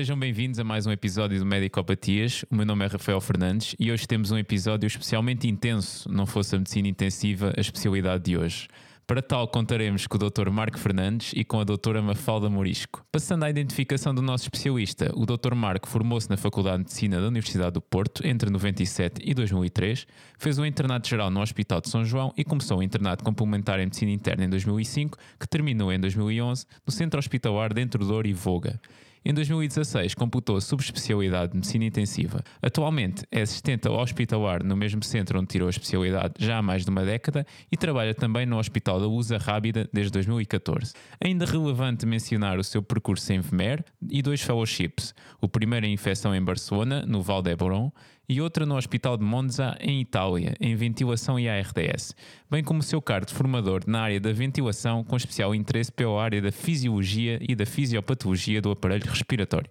Sejam bem-vindos a mais um episódio do Medicopatias. O meu nome é Rafael Fernandes e hoje temos um episódio especialmente intenso, não fosse a medicina intensiva a especialidade de hoje. Para tal, contaremos com o Dr. Marco Fernandes e com a Dra. Mafalda Morisco. Passando à identificação do nosso especialista, o Dr. Marco formou-se na Faculdade de Medicina da Universidade do Porto entre 97 e 2003, fez um internato geral no Hospital de São João e começou um internato complementar em Medicina Interna em 2005, que terminou em 2011 no Centro Hospitalar de Entre Dor e Voga. Em 2016 computou a subespecialidade de Medicina Intensiva. Atualmente é assistente ao hospitalar no mesmo centro onde tirou a especialidade já há mais de uma década e trabalha também no Hospital da USA Rábida desde 2014. Ainda relevante mencionar o seu percurso em VMER e dois fellowships, o primeiro em infecção em Barcelona, no Val d'Hebron, e outra no Hospital de Monza, em Itália, em ventilação e ARDS, bem como o seu cargo de formador na área da ventilação, com especial interesse pela área da fisiologia e da fisiopatologia do aparelho respiratório.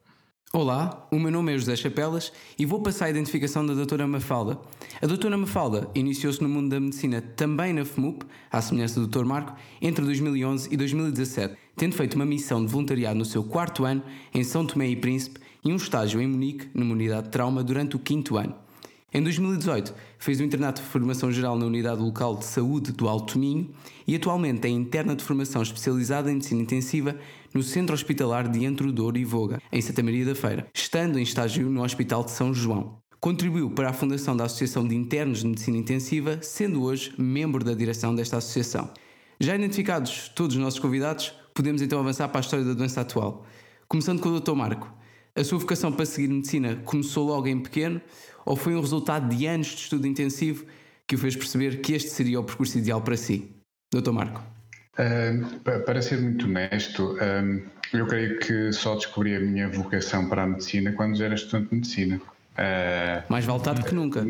Olá, o meu nome é José Chapelas e vou passar a identificação da doutora Mafalda. A doutora Mafalda iniciou-se no mundo da medicina também na FMUP, à semelhança do Dr. Marco, entre 2011 e 2017, tendo feito uma missão de voluntariado no seu quarto ano em São Tomé e Príncipe e um estágio em Munique, numa unidade de trauma, durante o quinto ano. Em 2018, fez o internato de formação geral na Unidade Local de Saúde do Alto Minho e atualmente é interna de formação especializada em medicina intensiva no Centro Hospitalar de Entre Douro e Voga, em Santa Maria da Feira, estando em estágio no Hospital de São João. Contribuiu para a fundação da Associação de Internos de Medicina Intensiva, sendo hoje membro da direção desta associação. Já identificados todos os nossos convidados, podemos então avançar para a história da doença atual. Começando com o Dr. Marco. A sua vocação para seguir medicina começou logo em pequeno ou foi um resultado de anos de estudo intensivo que o fez perceber que este seria o percurso ideal para si? Doutor Marco. Uh, para ser muito honesto, uh, eu creio que só descobri a minha vocação para a medicina quando já era estudante de medicina. Uh, mais vale tarde que nunca.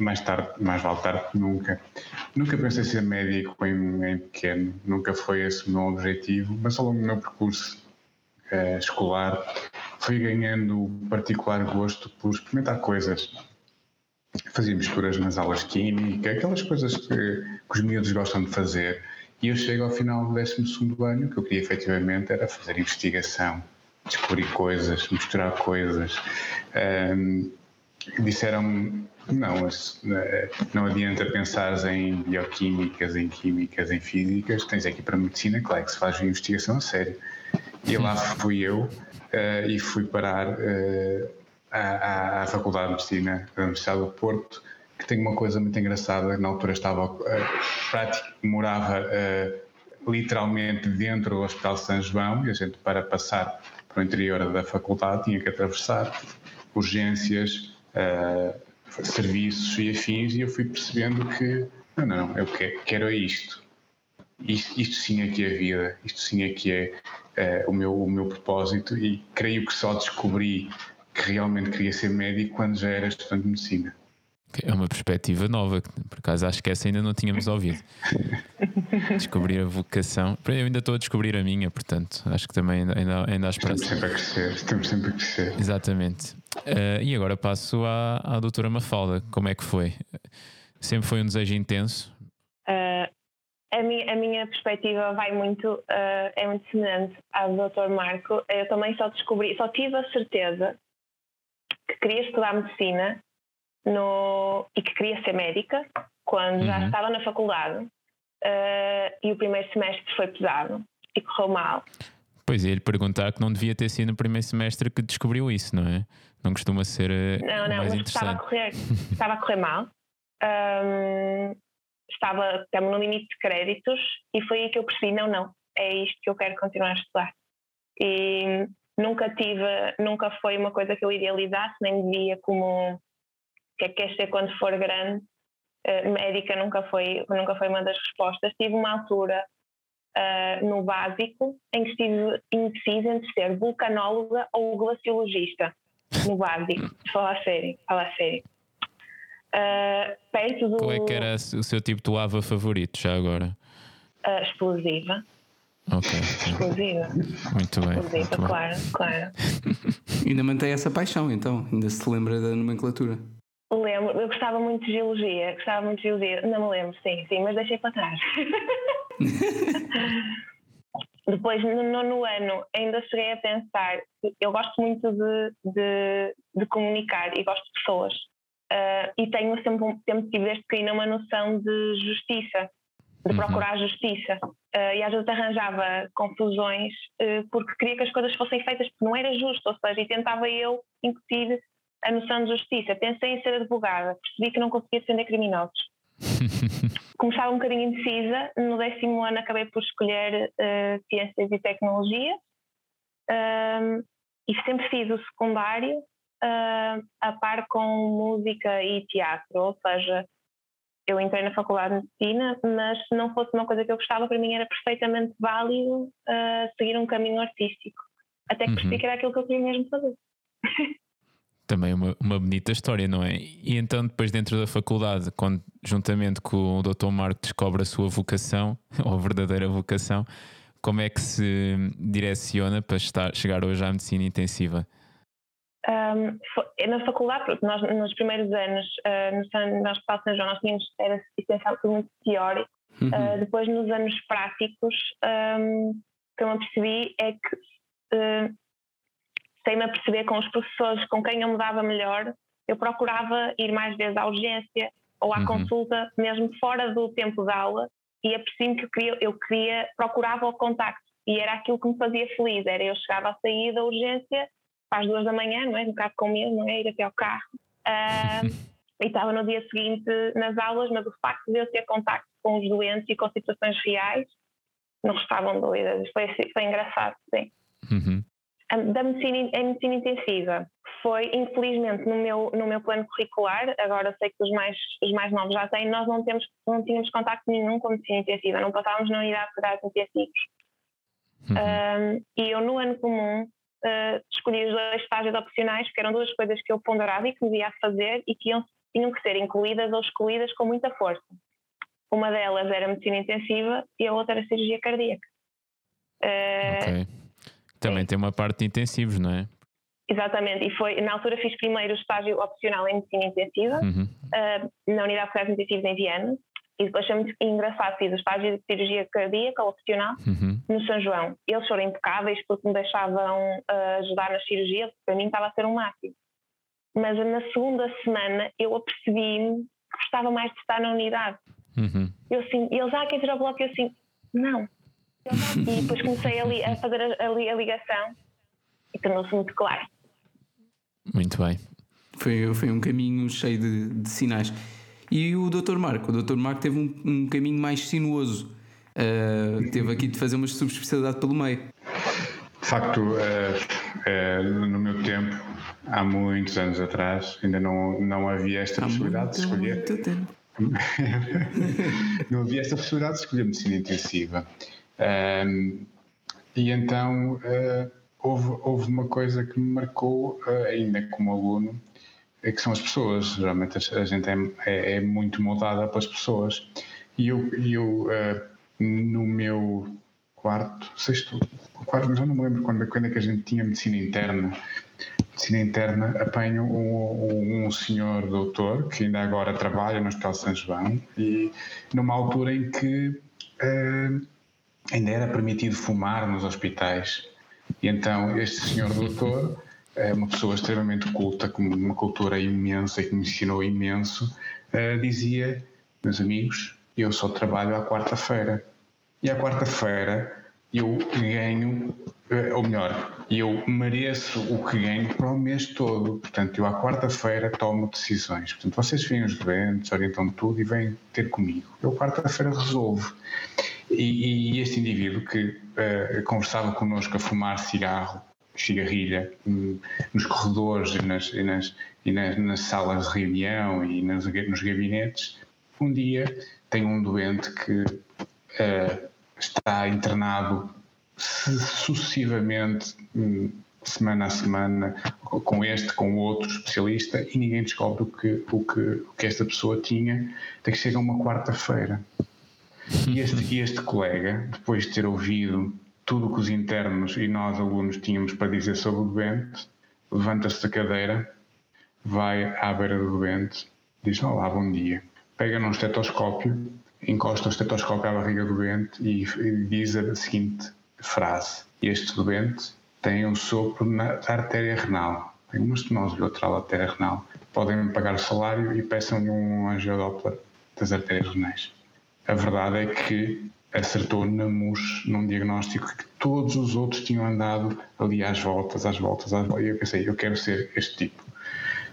mais, tarde, mais vale tarde que nunca. Nunca pensei ser médico em, em pequeno, nunca foi esse o meu objetivo, mas ao longo do meu percurso escolar fui ganhando particular gosto por experimentar coisas. Fazia misturas nas aulas de química, aquelas coisas que, que os miúdos gostam de fazer. E eu chego ao final do 12 ano, o que eu queria efetivamente era fazer investigação, descobrir coisas, misturar coisas. Um, disseram não, eh, não adianta pensar em bioquímicas, em químicas, em físicas, tens aqui para medicina, claro que se faz investigação a sério. E lá fui eu uh, e fui parar uh, à, à, Faculdade de Medicina da Universidade do Porto, que tem uma coisa muito engraçada, na altura estava uh, prático, morava literalmente dentro do Hospital de São João e a gente para passar para o interior da faculdade tinha que atravessar urgências, serviços e afins e eu fui percebendo que não, não, eu quero é isto. Isto, isto sim é que é vida, isto sim é que é uh, o, meu, o meu propósito e creio que só descobri que realmente queria ser médico quando já era estudante de medicina. É uma perspectiva nova, por acaso acho que essa ainda não tínhamos ouvido. descobrir a vocação. Eu ainda estou a descobrir a minha, portanto, acho que também ainda, ainda há esperança. Estamos sempre a crescer, estamos sempre a crescer. Exatamente. Uh, e agora passo à, à doutora Mafalda. Como é que foi? Sempre foi um desejo intenso? Uh, a minha, a minha perspectiva vai muito, uh, é muito semelhante à do Dr. Marco. Eu também só descobri, só tive a certeza que queria estudar medicina no, e que queria ser médica quando uhum. já estava na faculdade. Uh, e o primeiro semestre foi pesado e correu mal. Pois é, ele perguntar que não devia ter sido no primeiro semestre que descobriu isso, não é? Não costuma ser uh, não, não, mais mas Estava a correr, estava a correr mal. Um, estava até no limite de créditos e foi aí que eu percebi, não, não, é isto que eu quero continuar a estudar. E nunca tive, nunca foi uma coisa que eu idealizasse, nem via como o que é que queres ser quando for grande. Uh, médica nunca foi, nunca foi uma das respostas. Tive uma altura uh, no básico em que estive indecisa entre ser vulcanóloga ou glaciologista. No básico, falar sério, falar sério. Uh, perto do. Qual é que era o seu tipo de lava favorito, já agora? Uh, explosiva. Ok. Explosiva. Muito bem. Explosiva, muito claro, bem. claro. ainda mantém essa paixão, então? Ainda se lembra da nomenclatura? Lembro, eu gostava muito de geologia, gostava muito de geologia, não me lembro, sim, sim, mas deixei para trás. depois, no nono ano, ainda cheguei a pensar eu gosto muito de, de, de comunicar e gosto de pessoas. Uh, e tenho sempre, sempre tive desde pequena uma noção de justiça, de uhum. procurar justiça. Uh, e às vezes arranjava confusões uh, porque queria que as coisas fossem feitas porque não era justo, ou seja, e tentava eu incutir a noção de justiça. Pensei em ser advogada, percebi que não conseguia defender criminosos. Começava um bocadinho indecisa. No décimo ano acabei por escolher uh, Ciências e Tecnologia e sempre fiz o secundário uh, a par com música e teatro, ou seja, eu entrei na Faculdade de Medicina, mas se não fosse uma coisa que eu gostava, para mim era perfeitamente válido uh, seguir um caminho artístico. Até que percebi uhum. que era aquilo que eu queria mesmo fazer. Também uma, uma bonita história, não é? E então, depois, dentro da faculdade, quando, juntamente com o Dr. Marco, descobre a sua vocação, ou a verdadeira vocação, como é que se direciona para estar, chegar hoje à medicina intensiva? Um, na faculdade, porque nós nos primeiros anos, uh, no, Hospital São João, nós tínhamos, era essencial muito teórico. Uhum. Uh, depois, nos anos práticos, um, o que eu me apercebi é que uh, sem-me a perceber com os professores com quem eu me dava melhor, eu procurava ir mais vezes à urgência ou à uhum. consulta, mesmo fora do tempo de aula, e apercebi-me que eu queria, eu queria, procurava o contacto, e era aquilo que me fazia feliz, era eu chegava a sair da urgência às duas da manhã, não é? Um bocado com medo, não é? Ir até ao carro. Uh, e estava no dia seguinte nas aulas, mas o facto de eu ter contacto com os doentes e com situações reais não estavam dúvidas. Foi, foi engraçado, sim. Uhum. Da medicina, a medicina intensiva foi, infelizmente, no meu, no meu plano curricular, agora sei que os mais, os mais novos já têm, nós não, temos, não tínhamos contacto nenhum com medicina intensiva, não passávamos na unidade de cuidados intensivos. Uhum. e eu, no ano comum, uh, escolhi os dois estágios opcionais, porque eram duas coisas que eu ponderava e que me via a fazer e que iam, tinham que ser incluídas ou excluídas com muita força. Uma delas era medicina intensiva e a outra era cirurgia cardíaca. Uh, ok. Também sim. tem uma parte de intensivos, não é? Exatamente, e foi, na altura fiz primeiro o estágio opcional em medicina intensiva, uhum. uh, na unidade de cuidados intensivos em Viana, e depois foi muito engraçado, fiz o estágio de cirurgia cardíaca opcional uhum. no São João. Eles foram impecáveis porque me deixavam uh, ajudar na cirurgia, para mim estava a ser um máximo. Mas na segunda semana eu apercebi-me que gostava mais de estar na unidade. Uhum. Eu assim, eles, ah, quer tirar o bloco? Eu assim, não. E depois comecei ali a fazer a, a, a ligação e tornou-se muito claro. Muito bem. Foi, foi um caminho cheio de, de sinais. E o Dr. Marco, o Dr. Marco teve um, um caminho mais sinuoso. Uh, teve aqui de fazer uma subespecialidade pelo meio. De facto, uh, uh, no meu tempo, há muitos anos atrás, ainda não, não havia esta há possibilidade muito, de escolher. Muito tempo. não havia esta possibilidade de escolher medicina intensiva. e então houve, houve uma coisa que me marcou, ainda como aluno, é que são as pessoas. Geralmente a, gente é, é, é, muito moldada pelas pessoas. E eu, eu uh, no meu quarto, sexto, quarto, já não me lembro quando, quando é que a gente tinha medicina interna. Medicina interna, apanho um, um senhor doutor que ainda agora trabalha no Hospital São João e numa altura em que uh, ainda era permitido fumar nos hospitais. E então este senhor doutor é uma pessoa extremamente culta, com uma cultura imensa e que me ensinou imenso, uh, dizia: Meus amigos, eu só trabalho à quarta-feira. E à quarta-feira eu ganho, uh, ou melhor, eu mereço o que ganho para o mês todo. Portanto, eu à quarta-feira tomo decisões. Portanto, vocês vêm os doentes, orientam tudo e vêm ter comigo. Eu quarta-feira resolvo. E, e, este indivíduo que uh, conversava connosco a fumar cigarro cigarrilha nos corredores e nas, e nas, e nas, nas salas de reunião e nos, nos gabinetes, um dia tem um doente que uh, está internado sucessivamente, um, semana a semana, com este, com outro especialista, e ninguém descobre o que, o que, o que esta pessoa tinha, até que chega uma quarta-feira. E este, este colega, depois de ter ouvido tudo o que os internos e nós alunos tínhamos para dizer sobre o doente, levanta-se da cadeira, vai à beira do doente, diz olá, bom dia, pega num estetoscópio, encosta o estetoscópio à barriga do doente e, diz a seguinte frase: Este doente tem um sopro na artéria renal, tem uma estenose bilateral da artéria renal. Podem-me pagar salário e peçam-lhe um angiodoppler das artérias renais. A verdade é que acertou na MUS num diagnóstico que todos os outros tinham andado ali às voltas, às voltas, às voltas. E eu pensei, eu quero ser este tipo.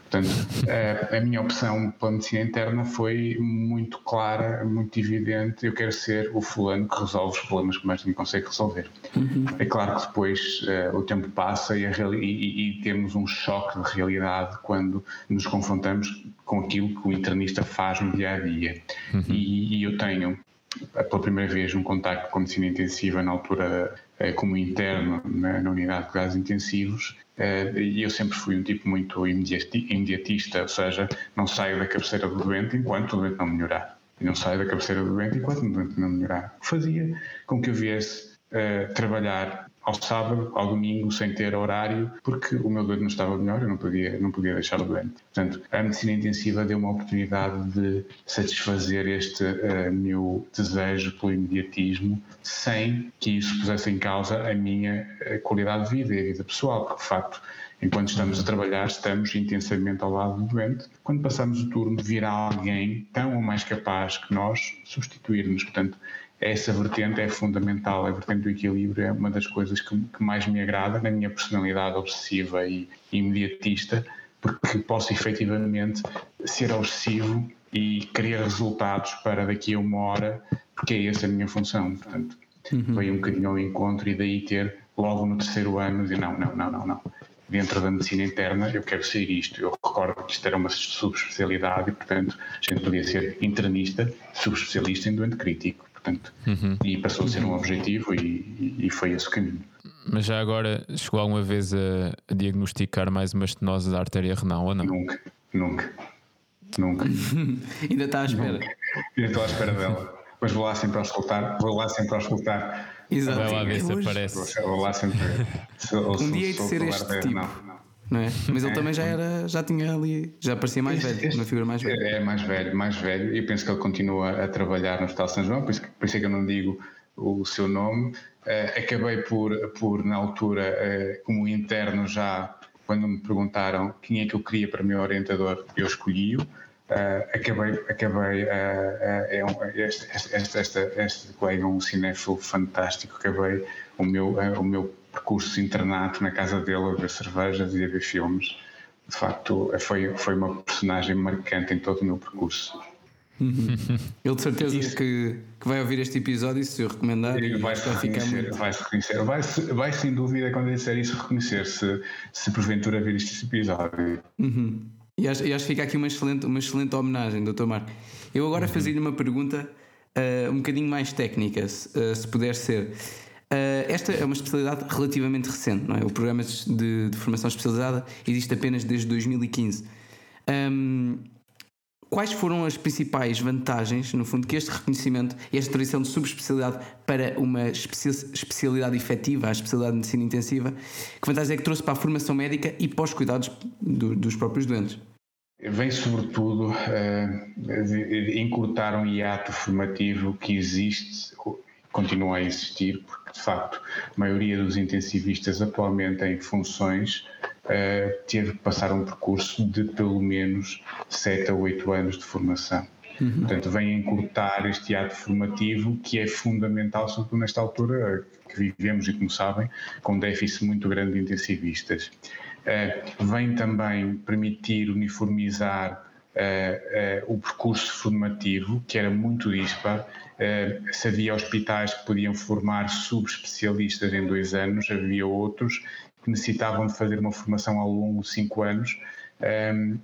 Portanto, a, a, minha opção pela medicina interna foi muito clara, muito evidente. Eu quero ser o fulano que resolve os problemas que mais ninguém consegue resolver. Uhum. É claro que depois uh, o tempo passa e, e, e, temos um choque de realidade quando nos confrontamos com aquilo que o internista faz no dia a dia. Uhum. E, e eu tenho pela primeira vez um contacto com medicina intensiva na altura eh, como interno na, na unidade de cuidados intensivos eh, e eu sempre fui um tipo muito imediatista, ou seja, não saio da cabeceira do doente enquanto o doente não melhorar. E não saio da cabeceira do doente enquanto o doente não melhorar. Fazia com que eu viesse uh, trabalhar ao sábado, ao domingo, sem ter horário, porque o meu doente não estava melhor, eu não podia, não podia deixar o doente. Portanto, a medicina intensiva deu uma oportunidade de satisfazer este uh, meu desejo pelo imediatismo, sem que isso pusesse em causa a minha uh, qualidade de vida e a vida pessoal, porque de facto Enquanto estamos a trabalhar, estamos intensamente ao lado do doente. Quando passamos o turno, virá alguém tão ou mais capaz que nós substituir-nos. Portanto, essa vertente é fundamental, a vertente do equilíbrio é uma das coisas que, que mais me agrada na minha personalidade obsessiva e imediatista, porque posso efetivamente ser obsessivo e querer resultados para daqui a uma hora, porque é essa a minha função. Portanto, uhum. veio um bocadinho ao encontro e daí ter logo no terceiro ano dizer não, não, não, não, não. Dentro da medicina interna eu quero ser isto. Eu recordo que isto era uma subespecialidade e, portanto, a gente podia ser internista, subespecialista em doente crítico portanto, uhum. e passou a ser um objetivo e, e, foi esse o caminho. Mas já agora chegou alguma vez a, a diagnosticar mais uma estenose da artéria renal ou não? Nunca, nunca, nunca. Ainda está à espera. Nunca. Ainda estou à espera dela. Mas vou lá sempre a escutar, vou lá sempre a escutar. Exato. Vai lá ver se aparece. Vou lá sempre. Se, um dia de ser este tipo. Não, não é? Mas ele é, também já era, já tinha ali, já parecia mais este, velho, este, uma figura mais velha. É mais velho, mais velho, e penso que ele continua a trabalhar no Hospital São João, por isso, por isso é que eu não digo o seu nome. Uh, acabei por, por, na altura, uh, como interno já, quando me perguntaram quem é que eu queria para meu orientador, eu escolhi-o. Uh, acabei, acabei é um, este, este, este, este colega é um cinéfilo fantástico, acabei o meu, o meu percurso internato na casa dele a ver cervejas e a ver filmes. De facto, foi, foi uma personagem marcante em todo o meu percurso. Ele de certeza que, que vai ouvir este episódio se eu recomendar e vai se reconhecer, muito... vai -se reconhecer. Vai, vai sem dúvida quando eu disser isso reconhecer se, se porventura vir este episódio. Uhum. E, acho, e acho que fica aqui uma excelente, uma excelente homenagem, Dr. Marco. Eu agora uhum. fazia-lhe uma pergunta uh, um bocadinho mais técnica, se, uh, se puder ser. Uh, esta é uma especialidade relativamente recente, não é? O programa de, de formação especializada existe apenas desde 2015. Um, quais foram as principais vantagens, no fundo, que este reconhecimento e esta tradição de subespecialidade para uma especialidade efetiva, a especialidade de medicina intensiva, que vantagens é que trouxe para a formação médica e para os cuidados do, dos próprios doentes? Vem sobretudo uh, encurtar um hiato formativo que existe continua a existir, porque de facto a maioria dos intensivistas atualmente em funções uh, teve que passar um percurso de pelo menos 7 a 8 anos de formação. Uhum. Portanto, vem encurtar este ato formativo que é fundamental, sobretudo nesta altura que vivemos e, como sabem, com um déficit muito grande de intensivistas. Uh, vem também permitir uniformizar uh, uh, o percurso formativo, que era muito dispar. Uh, se havia hospitais que podiam formar subespecialistas em dois anos, havia outros que necessitavam de fazer uma formação ao longo de cinco anos. Um,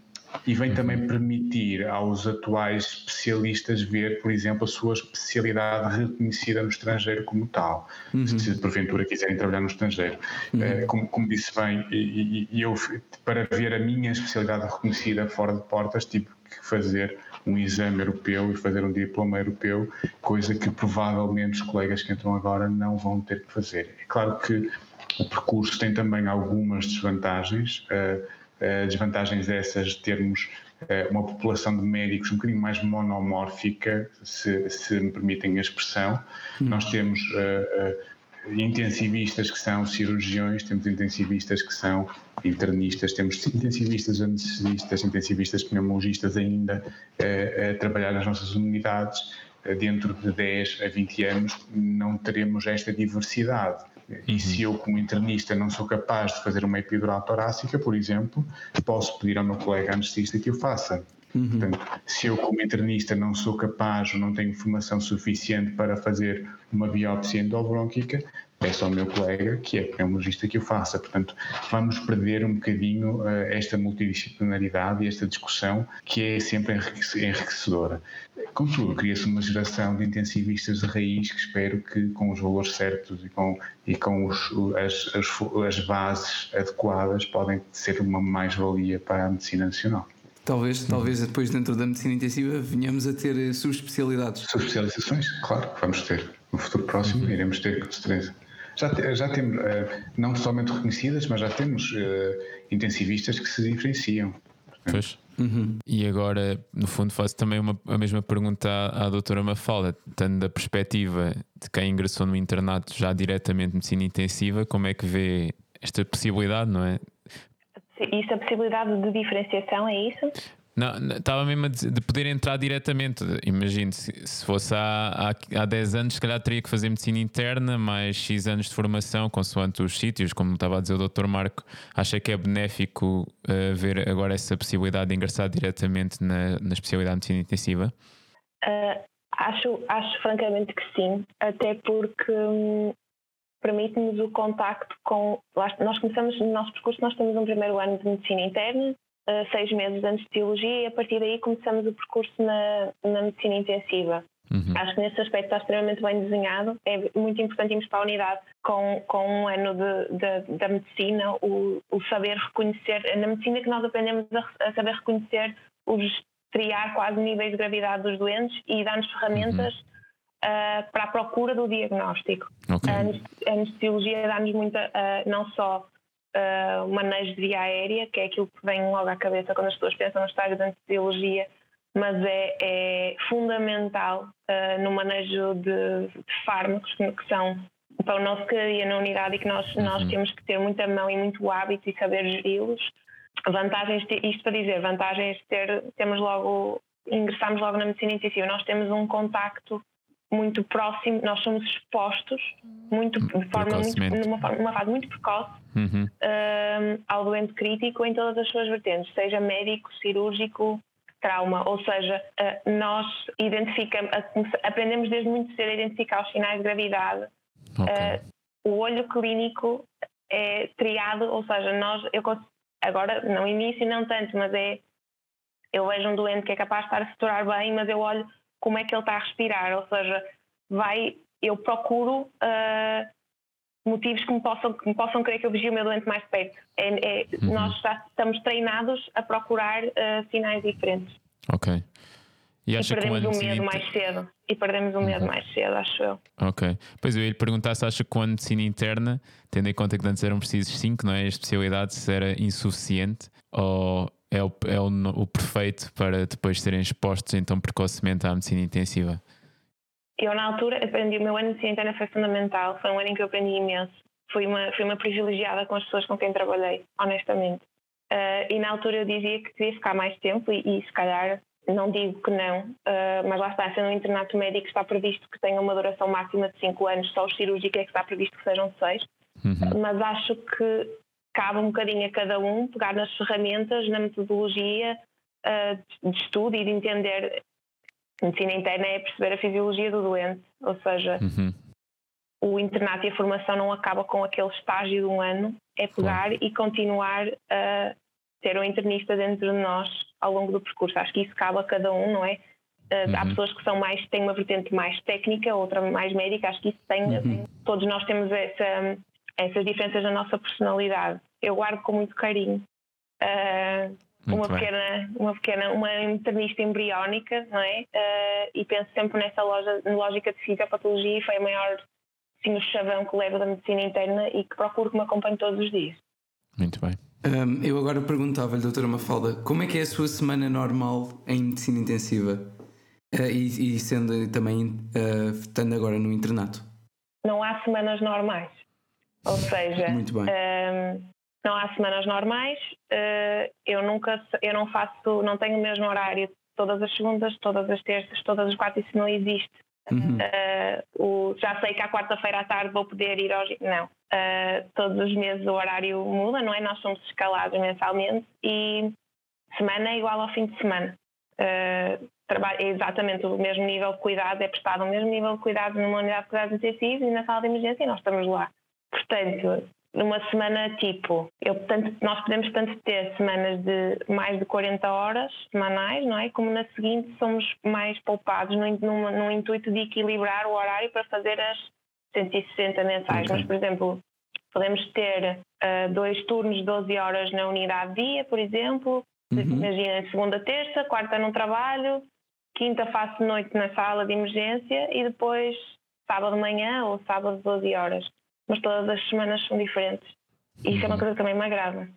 e vem também uhum. permitir aos atuais especialistas ver, por exemplo, a sua especialidade reconhecida no estrangeiro como tal, uhum. se porventura quiserem trabalhar no estrangeiro. Uhum. Uh, como, como, disse bem, e, e, eu, para ver a minha especialidade reconhecida fora de portas, tive que fazer um exame europeu e fazer um diploma europeu, coisa que provavelmente os colegas que entram agora não vão ter que fazer. É claro que o percurso tem também algumas desvantagens. Uh, eh, desvantagens essas de termos uh, uma população de médicos um bocadinho mais monomórfica, se, se me permitem a expressão. Hum. Nós temos uh, intensivistas que são cirurgiões, temos intensivistas que são internistas, temos intensivistas anestesistas, intensivistas pneumologistas ainda a trabalhar nas nossas unidades. Dentro de 10 a 20 anos não teremos esta diversidade. E se eu, como internista, não sou capaz de fazer uma epidural torácica, por exemplo, posso pedir ao meu colega anestesista que o faça. Uhum. Portanto, se eu, como internista, não sou capaz ou não tenho formação suficiente para fazer uma biópsia endobronquica, peço ao meu colega, que é pneumologista, que o faça. Portanto, vamos perder um bocadinho uh, esta multidisciplinaridade e esta discussão que é sempre enriquecedora. Contudo, cria-se uma geração de intensivistas de raiz que espero que, com os valores certos e com, e com os, as, as, as bases adequadas, podem ser uma mais-valia para a medicina nacional. Talvez, talvez depois dentro da medicina intensiva venhamos a ter eh, subespecialidades. Subespecializações, claro, vamos ter. No futuro próximo uhum. iremos ter com certeza. Já, já temos, uh, não somente reconhecidas, mas já temos uh, intensivistas que se diferenciam. Pois. Uhum. E agora, no fundo, faço também uma, a mesma pergunta à, à doutora Mafalda, tanto da perspectiva de quem ingressou no internato já diretamente medicina intensiva, como é que vê esta possibilidade, não é? Isso, a possibilidade de diferenciação, é isso? Não, estava mesmo de, de poder entrar diretamente. Imagino, se, se fosse há, há, há 10 anos, se calhar teria que fazer medicina interna, mais X anos de formação, consoante os sítios, como estava a dizer o Dr. Marco. Acha que é benéfico uh, ver agora essa possibilidade de ingressar diretamente na, na especialidade de medicina intensiva? Uh, acho, acho francamente que sim, até porque hum, permite-nos o contacto com. Nós começamos no nosso percurso, nós temos um primeiro ano de medicina interna, uh, seis meses de anestesiologia, e a partir daí começamos o percurso na, na medicina intensiva. Uhum. Acho que nesse aspecto está extremamente bem desenhado. É muito importante irmos para a unidade com, com um ano de, de, da medicina, o, o, saber reconhecer. Na medicina que nós aprendemos a, a, saber reconhecer os triar quase níveis de gravidade dos doentes e dar-nos ferramentas uhum uh, para a procura do diagnóstico. Okay. A anestesiologia dá-nos muita, uh, não só uh, o manejo de via aérea, que é aquilo que vem logo à cabeça quando as pessoas pensam no estágio de anestesiologia, mas é, é fundamental uh, no manejo de, de, fármacos que, são para o nosso dia na unidade e que nós, uhum. nós temos que ter muita mão e muito hábito e saber geri-los. Vantagens, isto para dizer, vantagens de ter, temos logo, ingressamos logo na medicina intensiva, nós temos um contacto muito próximo, nós somos expostos muito, de forma muito, numa, forma, numa fase muito precoce uhum. um, ao doente crítico em todas as suas vertentes, seja médico, cirúrgico, trauma, ou seja, uh, nós identificamos, aprendemos desde muito cedo a identificar os sinais de gravidade. Okay. Uh, o olho clínico é triado, ou seja, nós, eu agora no início não tanto, mas é eu vejo um doente que é capaz de estar a saturar bem, mas eu olho como é que ele está a respirar, ou seja, vai, eu procuro uh, motivos que me, possam, que me possam querer que eu vigie o meu doente mais perto. É, é, uhum. Nós já estamos treinados a procurar uh, sinais diferentes. Ok. E, e perdemos o medo mais cedo. E perdemos o medo uhum. mais cedo, acho eu. Ok. Pois eu ia lhe perguntar se acha que com a medicina interna, tendo em conta que antes eram precisos 5, não é? A especialidade se era insuficiente ou é, o, é o, o perfeito para depois serem expostos então precocemente à medicina intensiva? Eu, na altura, aprendi. O meu ano de medicina interna foi fundamental. Foi um ano em que eu aprendi imenso. Fui uma, fui uma privilegiada com as pessoas com quem trabalhei, honestamente. Uh, e na altura eu dizia que devia ficar mais tempo, e, e se calhar não digo que não, uh, mas lá está, sendo um internato médico está previsto que tenha uma duração máxima de 5 anos, só o cirúrgico é que está previsto que sejam 6. Uhum. Mas acho que cabe um bocadinho a cada um pegar nas ferramentas, na metodologia uh, de estudo e de entender. Medicina interna é perceber a fisiologia do doente, ou seja, uhum. o internato e a formação não acaba com aquele estágio de um ano, é pegar claro. e continuar a ter um internista dentro de nós ao longo do percurso. Acho que isso cabe a cada um, não é? Uh, uhum. Há pessoas que são mais, têm uma vertente mais técnica, outra mais médica, acho que isso tem, uhum. todos nós temos essa, essas diferenças na nossa personalidade. Eu guardo com muito carinho. Uh, uma pequena, uma pequena, uma internista embriónica, não é? Uh, e penso sempre nessa loja, lógica de fisiopatologia e foi a maior, sim, o chavão que levo da medicina interna e que procuro que me acompanhe todos os dias. Muito bem. Um, eu agora perguntava-lhe, doutora Mafalda, como é que é a sua semana normal em medicina intensiva? Uh, e, e, sendo também, uh, estando agora no internato? não há semanas normais. Ou seja, um, não há semanas normais. Uh, eu nunca, eu não faço, não tenho o mesmo horário todas as segundas, todas as terças, todas as quartas, isso não existe. Uhum. Uh, o, já sei que à quarta-feira à tarde vou poder ir ao Não. Uh, todos os meses o horário muda, não é? Nós somos escalados mensalmente e semana é igual ao fim de semana. Uh, trabalho, é exatamente o mesmo nível de cuidado, é prestado o mesmo nível de cuidado numa unidade de cuidados intensivos e na sala de emergência e nós estamos lá. Portanto, numa semana tipo, eu, tanto, nós podemos tanto ter semanas de mais de 40 horas semanais, não é? Como na seguinte somos mais poupados no, no, no intuito de equilibrar o horário para fazer as 160 mensais. Okay. Mas, por exemplo, podemos ter uh, dois turnos de 12 horas na unidade dia, por exemplo. Uhum. Imagina, segunda, terça, quarta no trabalho, quinta faço noite na sala de emergência e depois sábado de manhã ou sábado 12 horas mas todas as semanas são diferentes. E isso é uma uhum. coisa que também me agrada.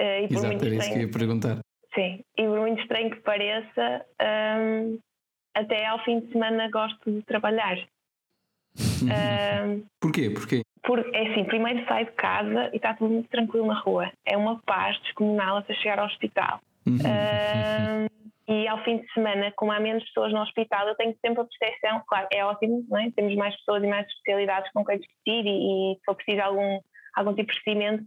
Uh, Exato, era isso que ia perguntar. Sim, e por muito estranho que pareça, um, até ao fim de semana gosto de trabalhar. Um, Porquê? Porquê? Porque, é assim, primeiro saio de casa e está tudo muito tranquilo na rua. É uma paz descomunal até chegar ao hospital. Uhum. Um, e ao fim de semana, como há menos pessoas no hospital, eu tenho sempre a percepção, claro, é ótimo, não é? temos mais pessoas e mais especialidades com quem discutir e, e se for preciso algum, algum tipo de procedimento,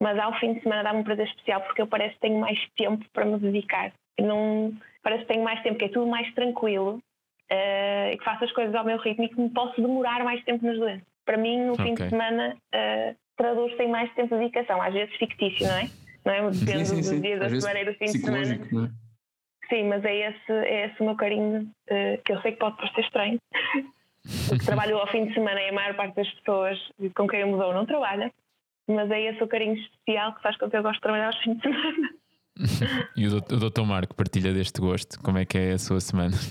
mas ao fim de semana dá-me um prazer especial porque eu parece que tenho mais tempo para me dedicar. Não, parece que tenho mais tempo, que é tudo mais tranquilo uh, e que faço as coisas ao meu ritmo e que me posso demorar mais tempo nos doentes. Para mim, no okay. fim de semana, uh, traduz-se em mais tempo de dedicação, às vezes fictício, não é? Não é? Depende sim, sim, sim. do dia da semana e do fim de semana. Não é? Sim, mas é esse, é esse o meu carinho, uh, que eu sei que pode parecer estranho. Porque trabalho ao fim de semana e a maior parte das pessoas com quem eu me dou não trabalha, mas é esse o carinho especial que faz com que eu gosto de trabalhar aos fins de semana. e o doutor Marco partilha deste gosto? Como é que é a sua semana?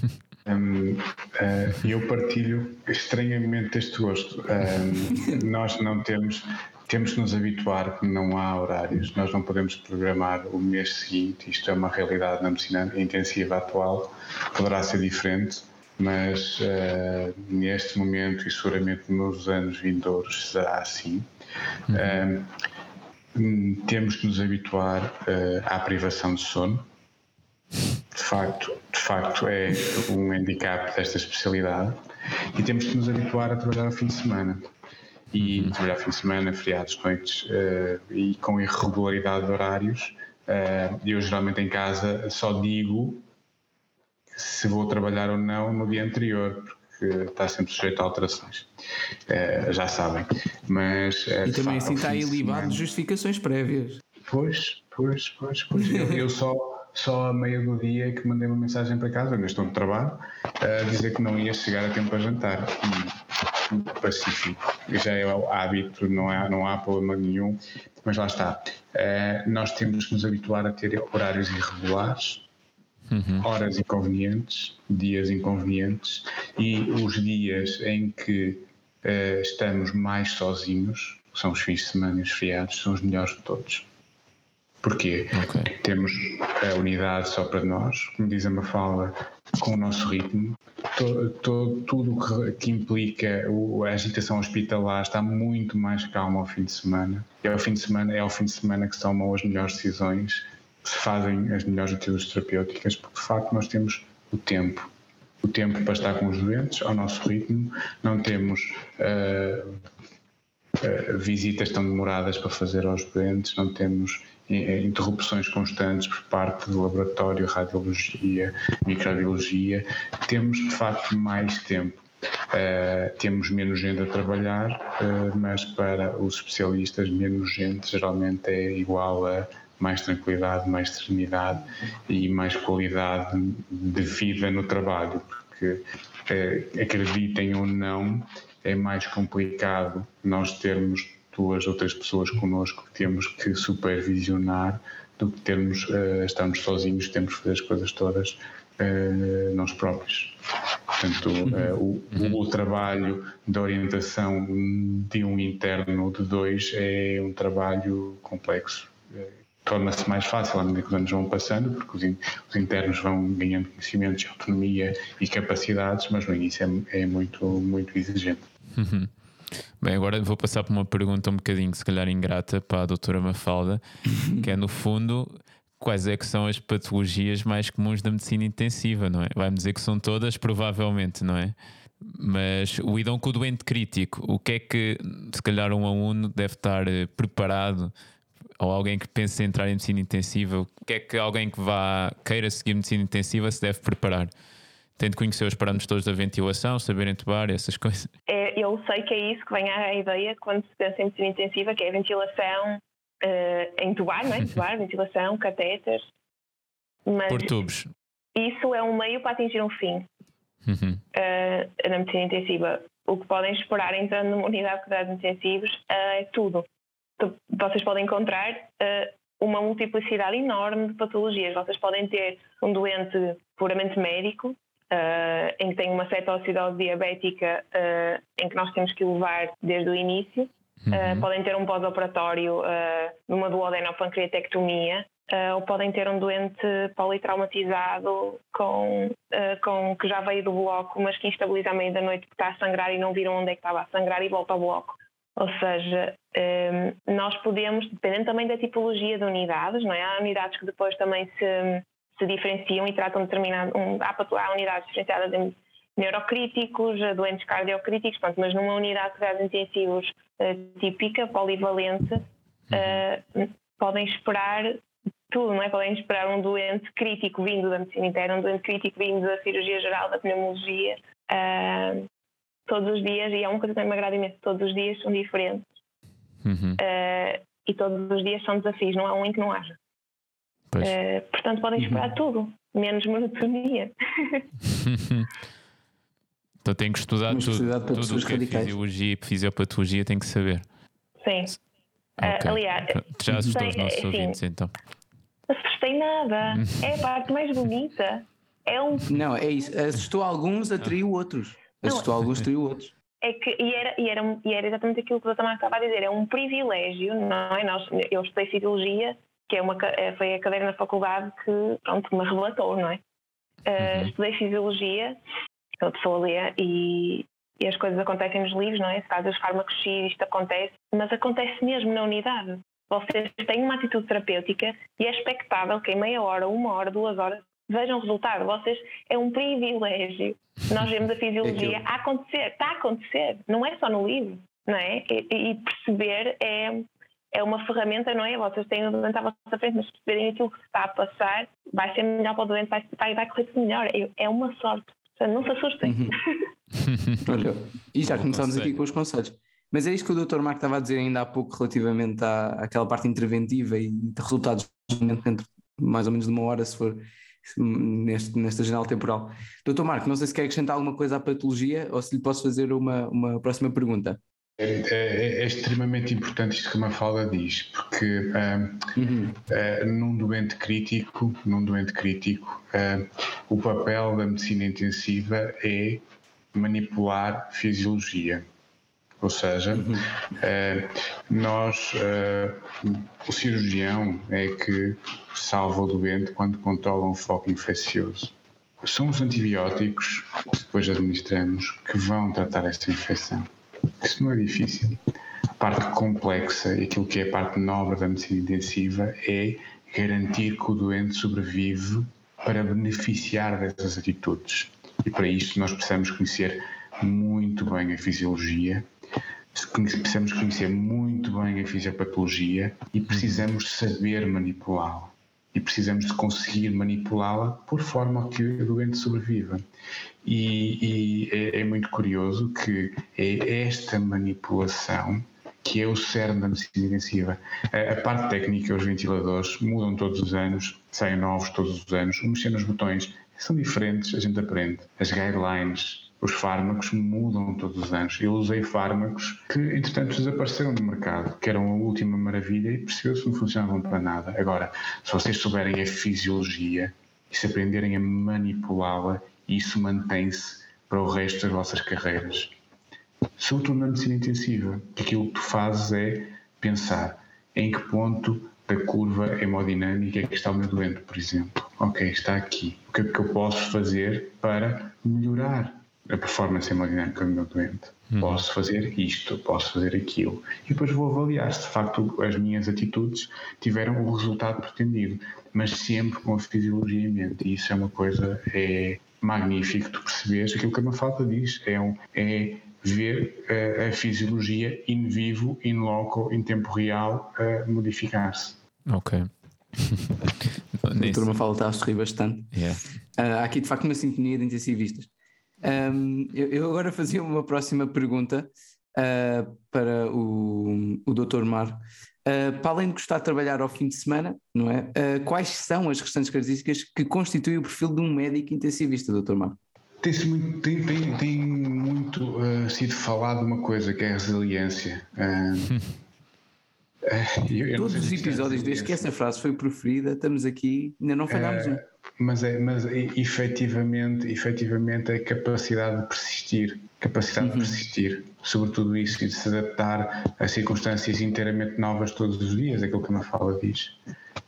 Um, uh, eh, eu partilho estranhamente este gosto. Um, nós não temos temos que nos habituar que não há horários, nós não podemos programar o mês seguinte, isto é uma realidade na medicina intensiva atual, poderá ser diferente, mas uh, neste momento e seguramente nos anos vindouros será assim. Uhum. Uh, temos que nos habituar uh, à privação de sono. De facto, de facto é um handicap desta especialidade e temos que nos habituar a trabalhar ao fim de semana e uhum. trabalhar fim de semana, feriados, noites uh, e com irregularidade de horários. Uh, eu geralmente em casa só digo se vou trabalhar ou não no dia anterior, porque está sempre sujeito a alterações. Uh, já sabem. Mas, e também assim está aí libado de justificações prévias. Pois, pois, pois, pois. eu, eu só só a meio do dia que mandei uma mensagem para casa, ainda estou no trabalho, a dizer que não ia chegar a tempo para jantar. Pacífico. Já é o hábito, não há, não há problema nenhum, mas lá está. Uh, nós temos que nos habituar a ter horários irregulares, uhum. horas inconvenientes, dias inconvenientes e os dias em que uh, estamos mais sozinhos, que são os fins de semana e os feriados, são os melhores de todos. Porquê? Okay. Temos a unidade só para nós, como diz a Mafalda, com o nosso ritmo. Todo, tudo que, que implica a agitação hospitalar está muito mais calmo ao fim de semana. E ao fim de semana é ao fim de semana que se tomam as melhores decisões, que se fazem as melhores atitudes terapêuticas, porque de facto nós temos o tempo. O tempo para estar com os doentes ao nosso ritmo, não temos uh, uh, visitas tão demoradas para fazer aos doentes, não temos interrupções constantes por parte do laboratório, radiologia, microbiologia, temos de facto mais tempo. Uh, temos menos gente a trabalhar, uh, mas para os especialistas, menos gente geralmente é igual a mais tranquilidade, mais serenidade e mais qualidade de vida no trabalho, porque uh, acreditem ou não, é mais complicado nós termos duas ou três pessoas connosco que temos que supervisionar do que termos, uh, estarmos sozinhos, temos que fazer as coisas todas uh, nós próprios. Portanto, uh, o, uhum. o, trabalho de orientação de um interno de dois é um trabalho complexo. Torna-se mais fácil à medida que os anos vão passando, porque os, in, os, internos vão ganhando conhecimentos, autonomia e capacidades, mas no início é, é muito, muito exigente. Uhum. Bem, agora vou passar por uma pergunta um bocadinho, se calhar ingrata, para a doutora Mafalda, que é no fundo quais é que são as patologias mais comuns da medicina intensiva, não é? Vai-me dizer que são todas, provavelmente, não é? Mas o idão com o doente crítico, o que é que se calhar um aluno deve estar eh, preparado ou alguém que pense em entrar em medicina intensiva, o que é que alguém que vá queira seguir medicina intensiva se deve preparar? Tem de conhecer os parâmetros todos da ventilação, saber entubar, essas coisas. É, eu sei que é isso que vem à ideia quando se pensa em medicina intensiva, que é a ventilação, uh, entubar, não é? Entubar, ventilação, catéteres. Mas Por tubos. Isso é um meio para atingir um fim. Uhum. Uh, na medicina intensiva. O que podem esperar entrando numa unidade de cuidados intensivos uh, é tudo. Vocês podem encontrar uh, uma multiplicidade enorme de patologias. Vocês podem ter um doente puramente médico, Uh, em que tem uma cetoacidose diabética uh, em que nós temos que levar desde o início. Uhum. Uh, podem ter um pós-operatório numa duodenopancreatectomia ou podem ter um doente politraumatizado com, com, que já veio do bloco, mas que instabiliza à meia da noite porque está a sangrar e não viram onde é que estava a sangrar e volta ao bloco. Ou seja, nós podemos, dependendo também da tipologia de unidades, não é? Há unidades que depois também se se diferenciam e tratam determinado. Um, há, há unidades diferenciadas em neurocríticos, doentes cardiocríticos, pronto, mas numa unidade de cuidados intensivos uh, típica, polivalente, uh, podem esperar tudo, não é? Podem esperar um doente crítico vindo da medicina interna, um doente crítico vindo da cirurgia geral, da pneumologia, uh, todos os dias, e é uma coisa que me agrada imenso, todos os dias são diferentes. Uhum. e todos os dias são desafios, não há um em que não haja. Uh, portanto, podem esperar uhum. tudo, menos monotonia. então tem que estudar tudo, tudo o que é fisiologia e fisiopatologia tem que saber. Sim. Okay. Uh, aliás, já assustou os nossos assim, ouvintes então. Não assustei nada. é a parte mais bonita. É um... Não, é isso. Assustou alguns, atraiu outros. Assustou alguns, atraiu outros. É que, e, era, e, era, e era exatamente aquilo que o Dr. Marco estava a dizer, é um privilégio, não é? Nós, eu estudei fisiologia que é uma, é, foi a cadeira na faculdade que pronto, me relatou, não é? Uh. Estudei Fisiologia, a pessoa lê e, e as coisas acontecem nos livros, não é? Se faz os fármacos X, isto acontece, mas acontece mesmo na unidade. Vocês têm uma atitude terapêutica e é expectável que em meia hora, uma hora, duas horas vejam o resultado. Vocês é um privilégio. Nós vemos a fisiologia a acontecer, está a acontecer, não é só no livro, não é? E, e perceber é, é uma ferramenta, não é? Vocês têm o doente à vossa frente, mas perceberem aquilo que se está a passar, vai ser melhor para o doente, vai, vai, vai correr melhor. É, uma sorte. Portanto, não se assustem. Uhum. Olha, e já começamos aqui com os conselhos. Mas é isto que o Dr. Marco estava a dizer ainda há pouco relativamente à, àquela parte interventiva e de resultados dentro de mais ou menos de uma hora, se for neste, nesta janela temporal. Dr. Marco, não sei se quer acrescentar alguma coisa à patologia ou se lhe posso fazer uma, uma próxima pergunta. É, é, é, extremamente importante isto que a Mafalda diz, porque uhum. uh, num doente crítico, num doente crítico, uh, o papel da medicina intensiva é manipular fisiologia. Ou seja, uhum. uh, nós, o cirurgião é que salva o doente quando controla um foco infeccioso. São os antibióticos que depois administramos que vão tratar esta infecção. Isso não é difícil. A parte complexa e aquilo que é a parte nobre da medicina intensiva é garantir que o doente sobrevive para beneficiar dessas atitudes. E para isso nós precisamos conhecer muito bem a fisiologia, precisamos conhecer muito bem a fisiopatologia e precisamos saber manipulá-la. E precisamos de conseguir manipulá-la por forma que o doente sobreviva. E, e é, é, muito curioso que é esta manipulação que é o cerne da medicina intensiva. A, a, parte técnica, os ventiladores mudam todos os anos, saem novos todos os anos, o mexer nos botões são diferentes, a gente aprende. As guidelines, os fármacos mudam todos os anos. Eu usei fármacos que, entretanto, desapareceram do mercado, que eram a última maravilha e percebeu-se que não funcionavam para nada. Agora, se vocês souberem a fisiologia e se aprenderem a manipulá-la, isso mantém-se para o resto das vossas carreiras. Sobretudo na medicina intensiva, aquilo que tu fazes é pensar em que ponto da curva hemodinâmica é que está o meu doente, por exemplo. Ok, está aqui. O que é que eu posso fazer para melhorar a performance hemodinâmica do meu doente. Uhum. Posso fazer isto, posso fazer aquilo. E depois vou avaliar se de facto as minhas atitudes tiveram o resultado pretendido, mas sempre com a fisiologia em mente. E isso é uma coisa é magnífico de perceberes aquilo que a Mafalda diz. É, um, é ver a, a fisiologia in vivo, in loco, em tempo real, a modificar-se. Ok. a doutora Mafalda está a sorrir bastante. Yeah. Uh, há aqui de facto uma sintonia de intensivistas. Um, eu, eu, agora fazia uma próxima pergunta uh, para o, o Dr. Mar. Uh, para além de gostar de trabalhar ao fim de semana, não é? Uh, quais são as restantes características que constituem o perfil de um médico intensivista, Dr. Mar? Tem, muito, tem, tem, tem muito sido falado uma coisa que é a resiliência. Eu, eu Todos os episódios, desde que essa frase foi proferida, estamos aqui, ainda não falhámos um. Mas, é, mas efetivamente, efetivamente é capacidade de persistir, capacidade uhum. de persistir, sobretudo isso, e de se adaptar a circunstâncias inteiramente novas todos os dias, aquilo que a Mafala diz.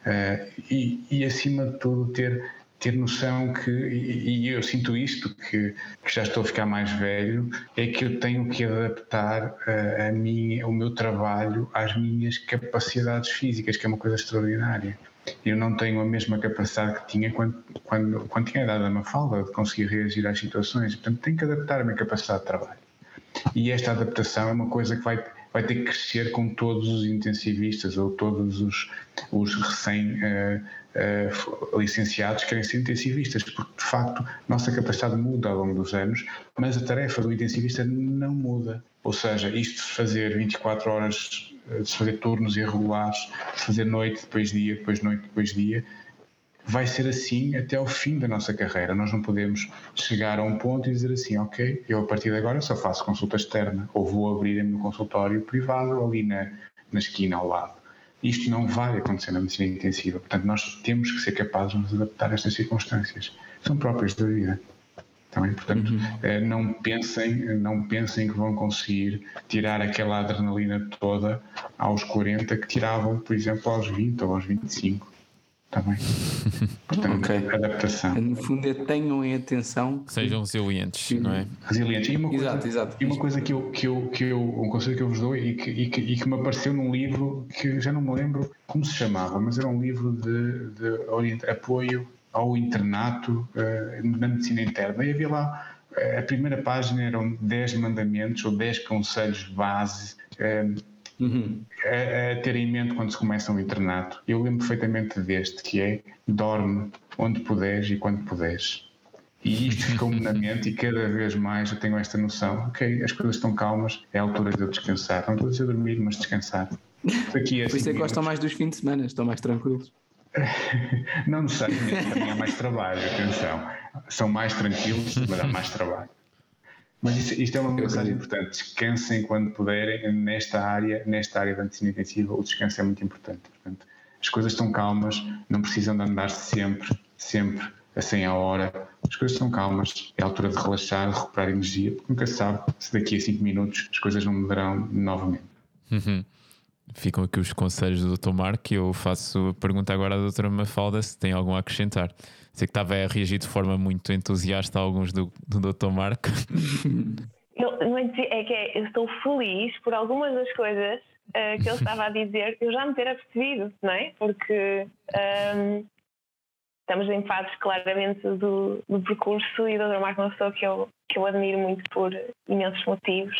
Uh, e, e acima de tudo ter ter noção que, e, eu sinto isto, que, que, já estou a ficar mais velho, é que eu tenho que adaptar a, eh, a minha, o meu trabalho às minhas capacidades físicas, que é uma coisa extraordinária. Eu não tenho a mesma capacidade que tinha quando, quando, quando tinha a Mafalda de conseguir reagir às situações. Portanto, tenho que adaptar a minha capacidade de trabalho. E esta adaptação é uma coisa que vai, vai ter que crescer com todos os intensivistas ou todos os, os recém uh, licenciados que querem ser intensivistas, porque de facto nossa capacidade muda ao longo dos anos, mas a tarefa do intensivista não muda. Ou seja, isto de fazer 24 horas, eh, de fazer turnos irregulares, de fazer noite, depois dia, depois noite, depois dia, vai ser assim até ao fim da nossa carreira. Nós não podemos chegar a um ponto e dizer assim, ok, eu a partir de agora só faço consulta externa, ou vou abrir no consultório privado ali na, na esquina ao lado. Isto não vai acontecer na medicina intensiva. Portanto, nós temos que ser capazes de nos adaptar a estas circunstâncias. São próprias da vida. Também, portanto, uhum. Eh, não, pensem, não pensem que vão conseguir tirar aquela adrenalina toda aos 40 que tiravam, por exemplo, aos 20 ou aos 25. Também. Portanto, okay. adaptação. No fundo, é tenham em atenção. Sejam resilientes, não é? Resilientes. E uma coisa, exato, exato. E uma coisa que eu, que eu, que eu, um conselho que eu vos dou e que, e que, e que me apareceu num livro que já não me lembro como se chamava, mas era um livro de, de apoio ao internato uh, na medicina interna. E havia lá, uh, a primeira página eram 10 mandamentos ou 10 conselhos base. Uh, uhum. a, a, ter em mente quando se começa um internato. Eu lembro perfeitamente deste, que é dorme onde puderes e quando puderes. E isto ficou-me na mente e cada vez mais eu tenho esta noção, ok, as coisas estão calmas, é a altura de eu descansar. Não estou a dizer dormir, mas descansar. Daqui a Por isso é que gostam mais dos fins de semana, estão mais tranquilos. Não necessariamente, também há mais trabalho, atenção. São mais tranquilos, mas há mais trabalho. Mas isto, isto é uma mensagem importante. Descansem quando puderem nesta área, nesta área da medicina intensiva, o descanso é muito importante. Portanto, as coisas estão calmas, não precisam de andar sempre, sempre a 100 a hora. As coisas estão calmas, é a altura de relaxar, de recuperar energia, porque nunca se sabe se daqui a 5 minutos as coisas não mudarão novamente. Uhum. Ficam aqui os conselhos do Dr. Marco e eu faço a pergunta agora à doutora Mafalda se tem algum a acrescentar. Sei que estava a reagir de forma muito entusiasta a alguns do, do Dr. Marco. Não, não é, é que é, eu estou feliz por algumas das coisas uh, que ele estava a dizer, eu já me ter apercebido, não é? Porque um, ehm, estamos em fases claramente do, do percurso e o Dr. Marco é uma pessoa que eu, que eu admiro muito por imensos motivos.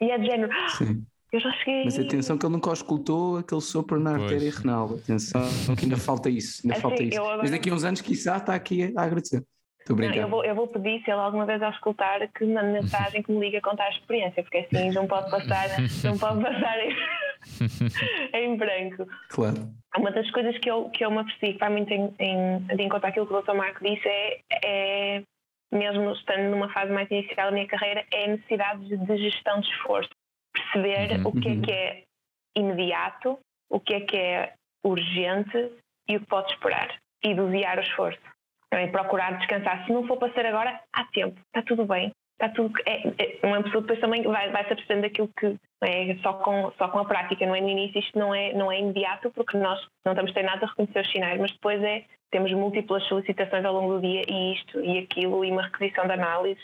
E é de género, Sim. Eu já cheguei. Mas atenção que ele nunca auscultou aquele sopro na pois. artéria renal. Atenção que ainda falta isso. Ainda é falta assim, isso. Agora... Mas daqui a uns anos, quiçá, está aqui a agradecer. Estou brincando. Não, eu, vou, eu vou pedir, se ele alguma vez auscultar, que mande mensagem que me liga a contar a experiência, porque assim não pode passar, não pode passar em, em branco. Claro. Uma das coisas que eu, que eu me apercebi que vai muito em, em, de encontrar aquilo que o Dr. Marco disse é, é, mesmo estando numa fase mais inicial da minha carreira, é a necessidade de, de gestão de esforço perceber uhum. o que é que é imediato, o que é que é urgente e o que pode esperar e dosear o esforço. E procurar descansar. Se não for para ser agora, há tempo, está tudo bem. está tudo. É, é, uma pessoa depois também vai, vai se apercebendo daquilo que é só com, só com a prática, não é? No início isto não é, não é imediato porque nós não estamos treinados a reconhecer os sinais, mas depois é temos múltiplas solicitações ao longo do dia e isto e aquilo e uma requisição de análise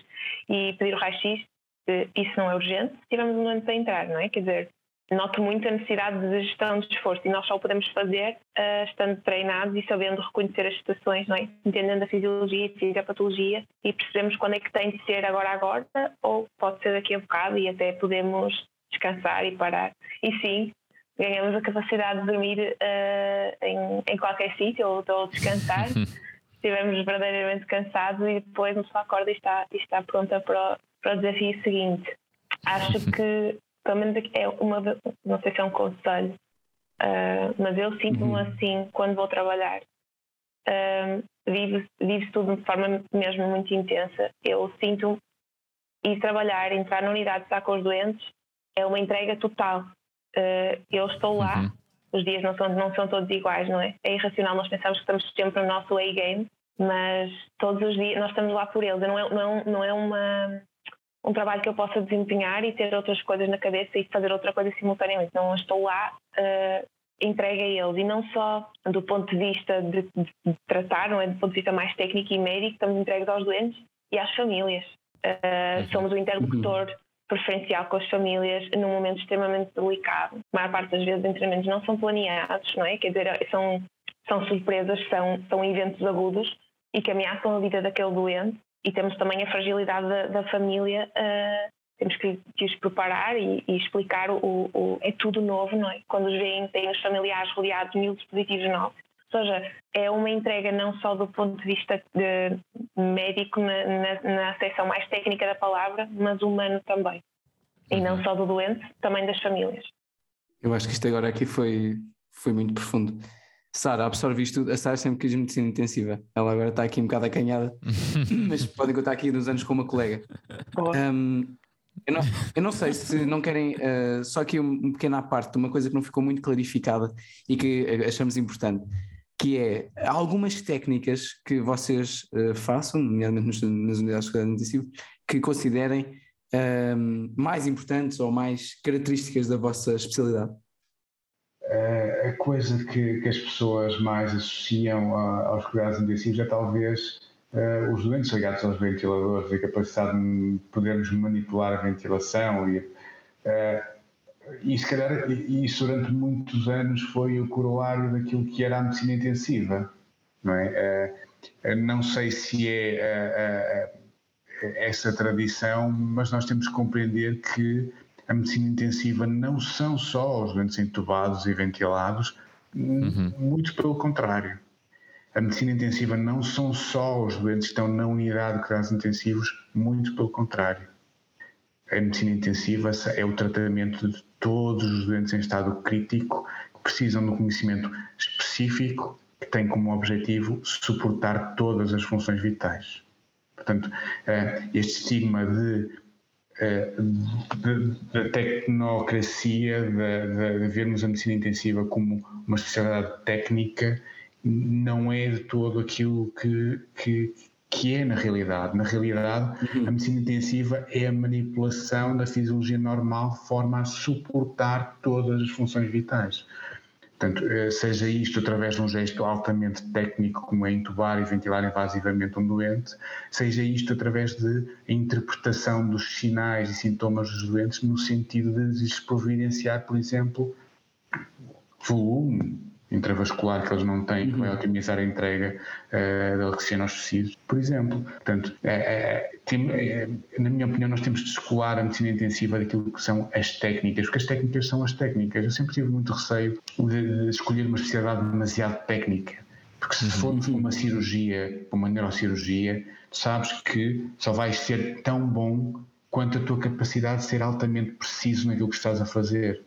e pedir o raio-x, isso não é urgente, tivemos um momento para entrar, não é? Quer dizer, noto muito a necessidade de gestão de esforço e nós só o podemos fazer uh, estando treinados e sabendo reconhecer as situações, não é? entendendo a fisiologia e a patologia e percebemos quando é que tem de ser agora agora ou pode ser daqui a bocado e até podemos descansar e parar. E sim, ganhamos a capacidade de dormir uh, em, em, qualquer sítio ou, ou descansar. Estivemos verdadeiramente cansados e depois nos acorda e está, e está pronta para para o desafio seguinte. Acho que pelo menos é uma, não sei se é um conselho, uh, mas eu sinto-me uhum. assim quando vou trabalhar. Uh, vive, vive tudo de forma mesmo muito intensa. Eu sinto e trabalhar, entrar na unidade de estar com os doentes é uma entrega total. Uh, eu estou lá, uhum. os dias não são, não são todos iguais, não é? É irracional, nós pensamos que estamos sempre no nosso A-game, mas todos os dias nós estamos lá por eles. Não é, não, é não é uma um trabalho que eu possa desempenhar e ter outras coisas na cabeça e fazer outra coisa simultaneamente. Não estou lá uh, entregue a eles e não só do ponto de vista de, de, tratar, não é? Do ponto de vista mais técnico e médico, estamos entregues aos doentes e às famílias. Uh, somos o interlocutor preferencial com as famílias num momento extremamente delicado. A maior parte das vezes os treinamentos não são planeados, não é? Quer dizer, são, são surpresas, são, são eventos agudos e que ameaçam a vida daquele doente e temos também a fragilidade da, da família. Uh, temos que, que, os preparar e, e explicar o, o, é tudo novo, não é? Quando os veem, têm os familiares rodeados de mil dispositivos novos. Ou seja, é uma entrega não só do ponto de vista de médico, na, na, na acessão mais técnica da palavra, mas humano também. E não uhum. só do doente, também das famílias. Eu acho que isto agora aqui foi, foi muito profundo. Sara, absorve tudo. A Sara sempre quis medicina intensiva. Ela agora está aqui um bocado acanhada, mas podem contar aqui nos anos com uma colega. Um, eu, não, eu não sei se não querem, uh, só aqui um, um pequena parte de uma coisa que não ficou muito clarificada e que achamos importante, que é algumas técnicas que vocês uh, façam, nomeadamente nas unidades de cuidado intensivo, que considerem um, mais importantes ou mais características da vossa especialidade a coisa que, que, as pessoas mais associam a, aos cuidados intensivos é talvez uh, os doentes ligados aos ventiladores, a capacidade de podermos manipular a ventilação e, uh, e se calhar isso durante muitos anos foi o coroário daquilo que era a medicina intensiva, não é? Uh, não sei se é essa tradição, mas nós temos que compreender que a medicina intensiva não são só os doentes entubados e ventilados, uhum. muito pelo contrário. A medicina intensiva não são só os doentes que estão na unidade de cuidados intensivos, muito pelo contrário. A medicina intensiva é o tratamento de todos os doentes em estado crítico que precisam de um conhecimento específico que tem como objetivo suportar todas as funções vitais. Portanto, eh, este estigma de da tecnocracia, de, de, vermos a medicina intensiva como uma especialidade técnica, não é de todo aquilo que, que, que é na realidade. Na realidade, uhum. a medicina intensiva é a manipulação da fisiologia normal de forma a suportar todas as funções vitais. Portanto, eh, seja isto através de um gesto altamente técnico, como é intubar e ventilar invasivamente um doente, seja isto através de interpretação dos sinais e sintomas dos doentes, no sentido de lhes providenciar, por exemplo, volume, intravascular que eles não têm, que vai uhum. otimizar a entrega uh, da oxigênio aos tecidos, por exemplo. Portanto, é, é, tem, é, na minha opinião, nós temos de descolar a medicina intensiva daquilo que são as técnicas, porque as técnicas são as técnicas. Eu sempre tive muito receio de, de escolher uma especialidade demasiado técnica, porque se uhum. formos para uma cirurgia, para uma neurocirurgia, tu sabes que só vais ser tão bom quanto a tua capacidade de ser altamente preciso naquilo que estás a fazer.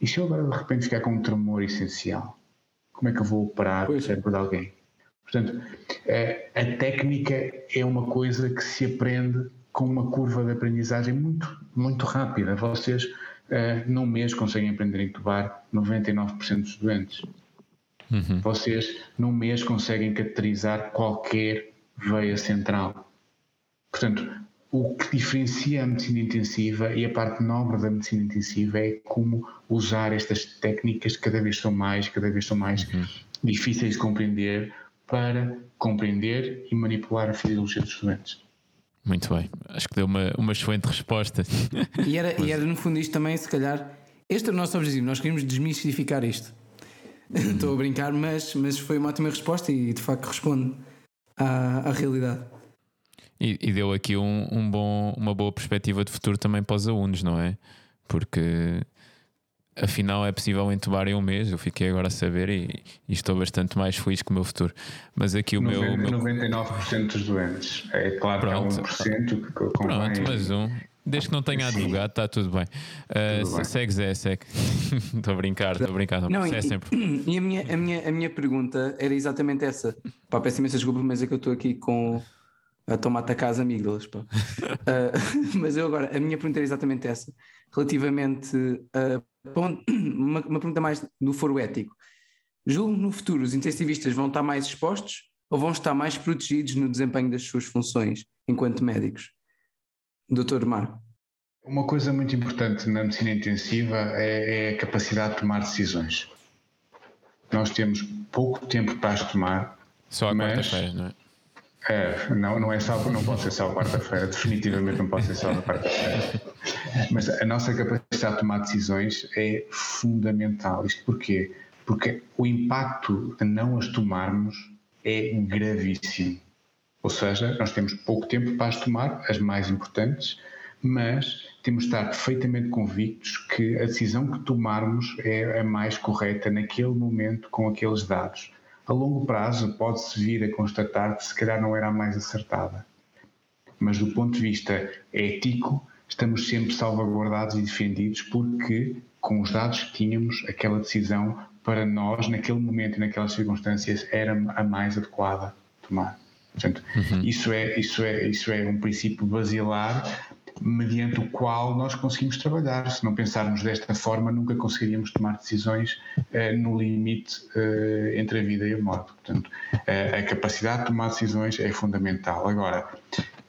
E se eu agora de repente ficar com um tremor essencial? Como é que eu vou operar pois. o cérebro de alguém? Portanto, a, a técnica é uma coisa que se aprende com uma curva de aprendizagem muito, muito rápida. Vocês, uh, num mês, conseguem aprender a entubar 99% dos doentes. Uhum. Vocês, num mês, conseguem cateterizar qualquer veia central. Portanto, o que diferencia a medicina intensiva e a parte nobre da medicina intensiva é como usar estas técnicas que cada vez são mais, cada vez são mais uhum. difíceis de compreender para compreender e manipular a fisiologia dos doentes. Muito bem, acho que deu uma, uma excelente resposta. E era, e era no fundo isto também, se calhar, este é o nosso objetivo, nós queríamos desmistificar isto. Uhum. Estou a brincar, mas, mas foi uma ótima resposta e de facto responde à, à realidade. E, e deu aqui um, um, bom, uma boa perspectiva de futuro também para os alunos, não é? Porque afinal é possível entubar em um mês. Eu fiquei agora a saber e, e, estou bastante mais feliz com o meu futuro. Mas aqui o 90, meu. 99% dos doentes. É claro Pronto. que é 1% que convém. Pronto, mas um. Desde que não tenha advogado, está tudo bem. Uh, tudo bem. Segue, Zé, segue. Estou a brincar, estou a brincar. Não, não e, é sempre. E a minha, a, minha, a minha pergunta era exatamente essa. Pá, peço imensa desculpa, mas é que eu estou aqui com a tomar atacar as amígdalas. Pá. uh, mas eu agora, a minha pergunta era exatamente essa. Relativamente a uma, uma pergunta mais no foro ético. Julgo no futuro os intensivistas vão estar mais expostos ou vão estar mais protegidos no desempenho das suas funções enquanto médicos? Doutor Marco. Uma coisa muito importante na medicina intensiva é, é a capacidade de tomar decisões. Nós temos pouco tempo para as tomar. Só a quarta-feira, não é? É, não, não é só, não pode ser só quarta-feira, definitivamente não pode ser só quarta-feira. Mas a nossa capacidade de tomar decisões é fundamental. Isto porquê? Porque o impacto de não as tomarmos é gravíssimo. Ou seja, nós temos pouco tempo para as tomar, as mais importantes, mas temos de estar perfeitamente convictos que a decisão que tomarmos é a mais correta naquele momento com aqueles dados a longo prazo pode-se vir a constatar que se calhar não era a mais acertada. Mas do ponto de vista ético, estamos sempre salvaguardados e defendidos porque, com os dados que tínhamos, aquela decisão para nós, naquele momento e naquelas circunstâncias, era a mais adequada tomar. Portanto, uhum. isso, é, isso, é, isso é um princípio basilar mediante o qual nós conseguimos trabalhar. Se não pensarmos desta forma, nunca conseguiríamos tomar decisões uh, no limite uh, entre a vida e a morte. Portanto, uh, a capacidade de tomar decisões é fundamental. Agora,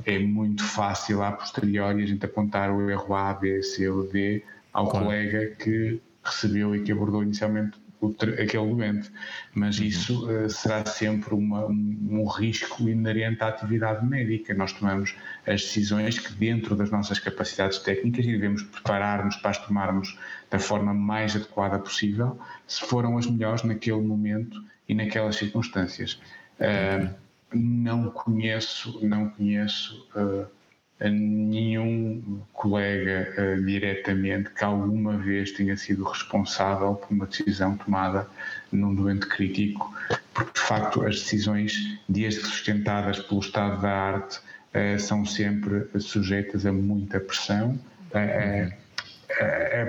é muito fácil a posteriori a gente apontar o erro A, B, C ou D ao claro. colega que recebeu e que abordou inicialmente aquele doente, mas uhum. isso uh, será sempre uma, um, um, risco inerente à atividade médica. Nós tomamos as decisões que, dentro das nossas capacidades técnicas, e devemos preparar-nos para as tomarmos da forma mais adequada possível, se foram as melhores naquele momento e naquelas circunstâncias. Uh, não conheço, não conheço. Uh, a nenhum colega uh, diretamente que alguma vez tenha sido responsável por uma decisão tomada num doente crítico, porque de facto as decisões, desde sustentadas pelo estado da arte, uh, são sempre sujeitas a muita pressão. Uh,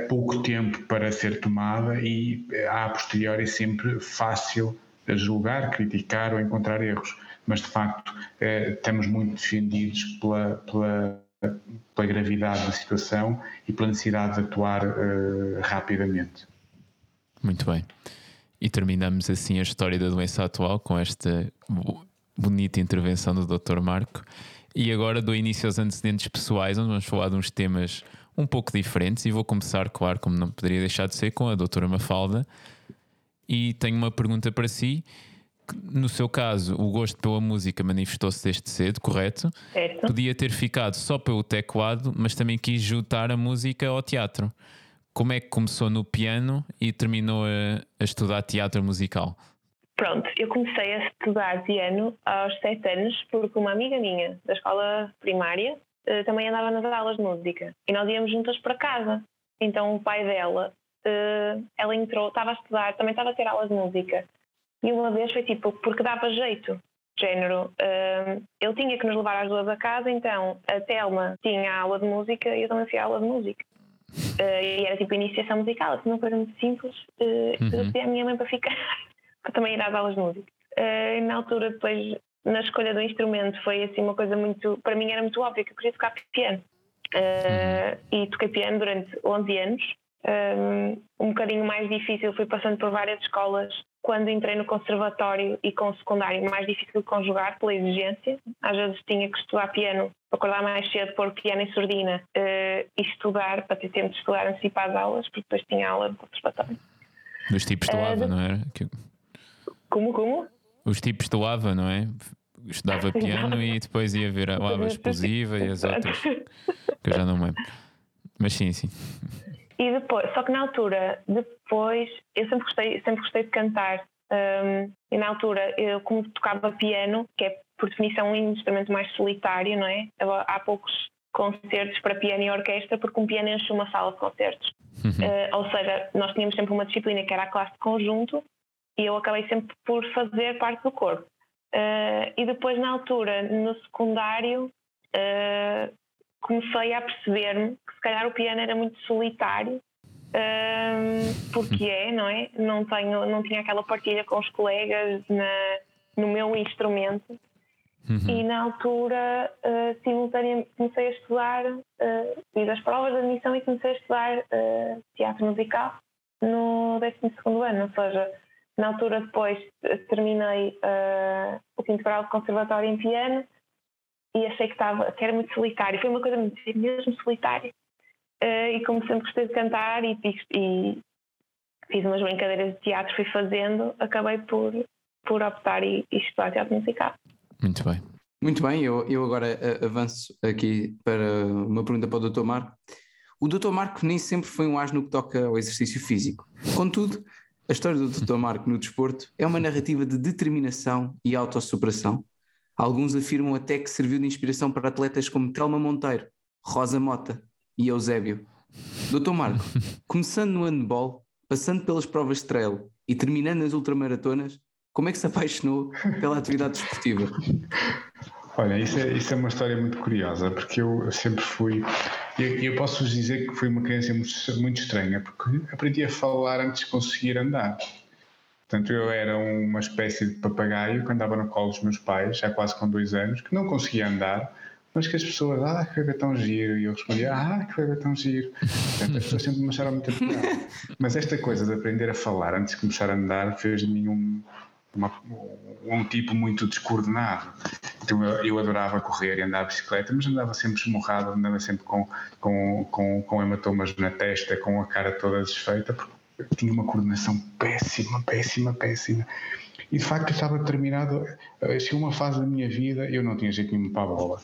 pouco tempo para ser tomada e a posteriori é sempre fácil julgar, criticar ou encontrar erros mas de facto eh, estamos muito defendidos pela, pela, pela, gravidade da situação e pela necessidade de atuar eh, rapidamente. Muito bem. E terminamos assim a história da doença atual com esta bonita intervenção do Dr. Marco. E agora dou início aos antecedentes pessoais, onde vamos falar de uns temas um pouco diferentes. E vou começar, claro, como não poderia deixar de ser, com a doutora Mafalda. E tenho uma pergunta para si no seu caso, o gosto pela música manifestou-se desde cedo, correto? Certo. Podia ter ficado só pelo teclado, mas também quis juntar a música ao teatro. Como é que começou no piano e terminou a, a estudar teatro musical? Pronto, eu comecei a estudar piano aos sete anos porque uma amiga minha da escola primária uh, também andava nas aulas de música e nós íamos juntas para casa. Então o pai dela, uh, ela entrou, estava a estudar, também estava a ter aulas de música e uma vez foi tipo, porque dava jeito. Género, uh, ele tinha que nos levar às duas a casa, então a Telma tinha a aula de música e eu também fui à aula de música. Uh, e era tipo iniciação musical, assim, uma coisa muito simples. Uh, uhum. Eu pedi à minha mãe para ficar, para também ir às aulas de música. Uh, na altura, depois, na escolha do instrumento, foi assim uma coisa muito. Para mim era muito óbvio que eu queria tocar piano. Uh, e toquei piano durante 11 anos. Um, um bocadinho mais difícil, fui passando por várias escolas quando entrei no conservatório e com o secundário mais difícil de conjugar pela exigência. Às vezes tinha que estudar piano acordar mais cedo, pôr piano e surdina uh, e estudar, para ter tempo de estudar antecipar as aulas, porque depois tinha aula de conservatório. Os tipos estudava, uh, não era? Como, como? Os tipos estudava, não é? Estudava piano e depois ia ver a lava explosiva e as outras, que eu já não me lembro. Mas sim, sim. E depois, só que na altura, depois, eu sempre gostei, sempre gostei de cantar. Um, e na altura, eu como tocava piano, que é por definição um instrumento mais solitário, não é? Há poucos concertos para piano e orquestra porque um piano enche uma sala de concertos. Uhum. Uh, ou seja, nós tínhamos sempre uma disciplina que era a classe de conjunto e eu acabei sempre por fazer parte do corpo. Uh, e depois, na altura, no secundário, uh, comecei a perceber-me que se calhar o piano era muito solitário um, porque é, não é? Não, tenho, não tinha aquela partilha com os colegas na, no meu instrumento. Uhum. E na altura, uh, simultaneamente, comecei a estudar, uh, fiz as provas de admissão e comecei a estudar uh, teatro musical no 12 ano. Ou seja, na altura, depois terminei o quinto grau de conservatório em piano e achei que, estava, que era muito solitário. Foi uma coisa mesmo solitária. Uh, e como sempre gostei de cantar e, e, fiz umas brincadeiras de teatro, fui fazendo, acabei por, por optar e, e estudar teatro musical. Muito bem. Muito bem, eu, eu agora eh, avanço aqui para uma pergunta para o Dr. Marco. O Dr. Marco nem sempre foi um asno que toca ao exercício físico. Contudo, a história do Dr. Marco no desporto é uma narrativa de determinação e autossuperação. Alguns afirmam até que serviu de inspiração para atletas como Telma Monteiro, Rosa Mota e Eusébio. Doutor Marco, começando no handball, passando pelas provas de trail e terminando nas ultramaratonas, como é que se apaixonou pela atividade desportiva? Olha, isso é, isso é uma história muito curiosa, porque eu sempre fui. Eu, eu posso vos dizer que fui uma criança muito, muito estranha, porque aprendi a falar antes de conseguir andar. Portanto, eu era uma espécie de papagaio que andava no colo dos meus pais, já quase com dois anos, que não conseguia andar, mas que as pessoas, ah, que bebê tão giro, e eu respondia, ah, que bebê tão giro. Portanto, as pessoas sempre me acharam muito piada. Mas esta coisa de aprender a falar antes de começar a andar fez de mim um, uma, um tipo muito descoordenado. Então eu, eu, adorava correr e andar de bicicleta, mas andava sempre esmurrado, andava sempre com, com, com, com hematomas na testa, com a cara toda desfeita, porque tinha uma coordenação péssima, péssima, péssima. E de facto estava determinado, eh, chegou uma fase da minha vida, eu não tinha jeito nenhum para a bola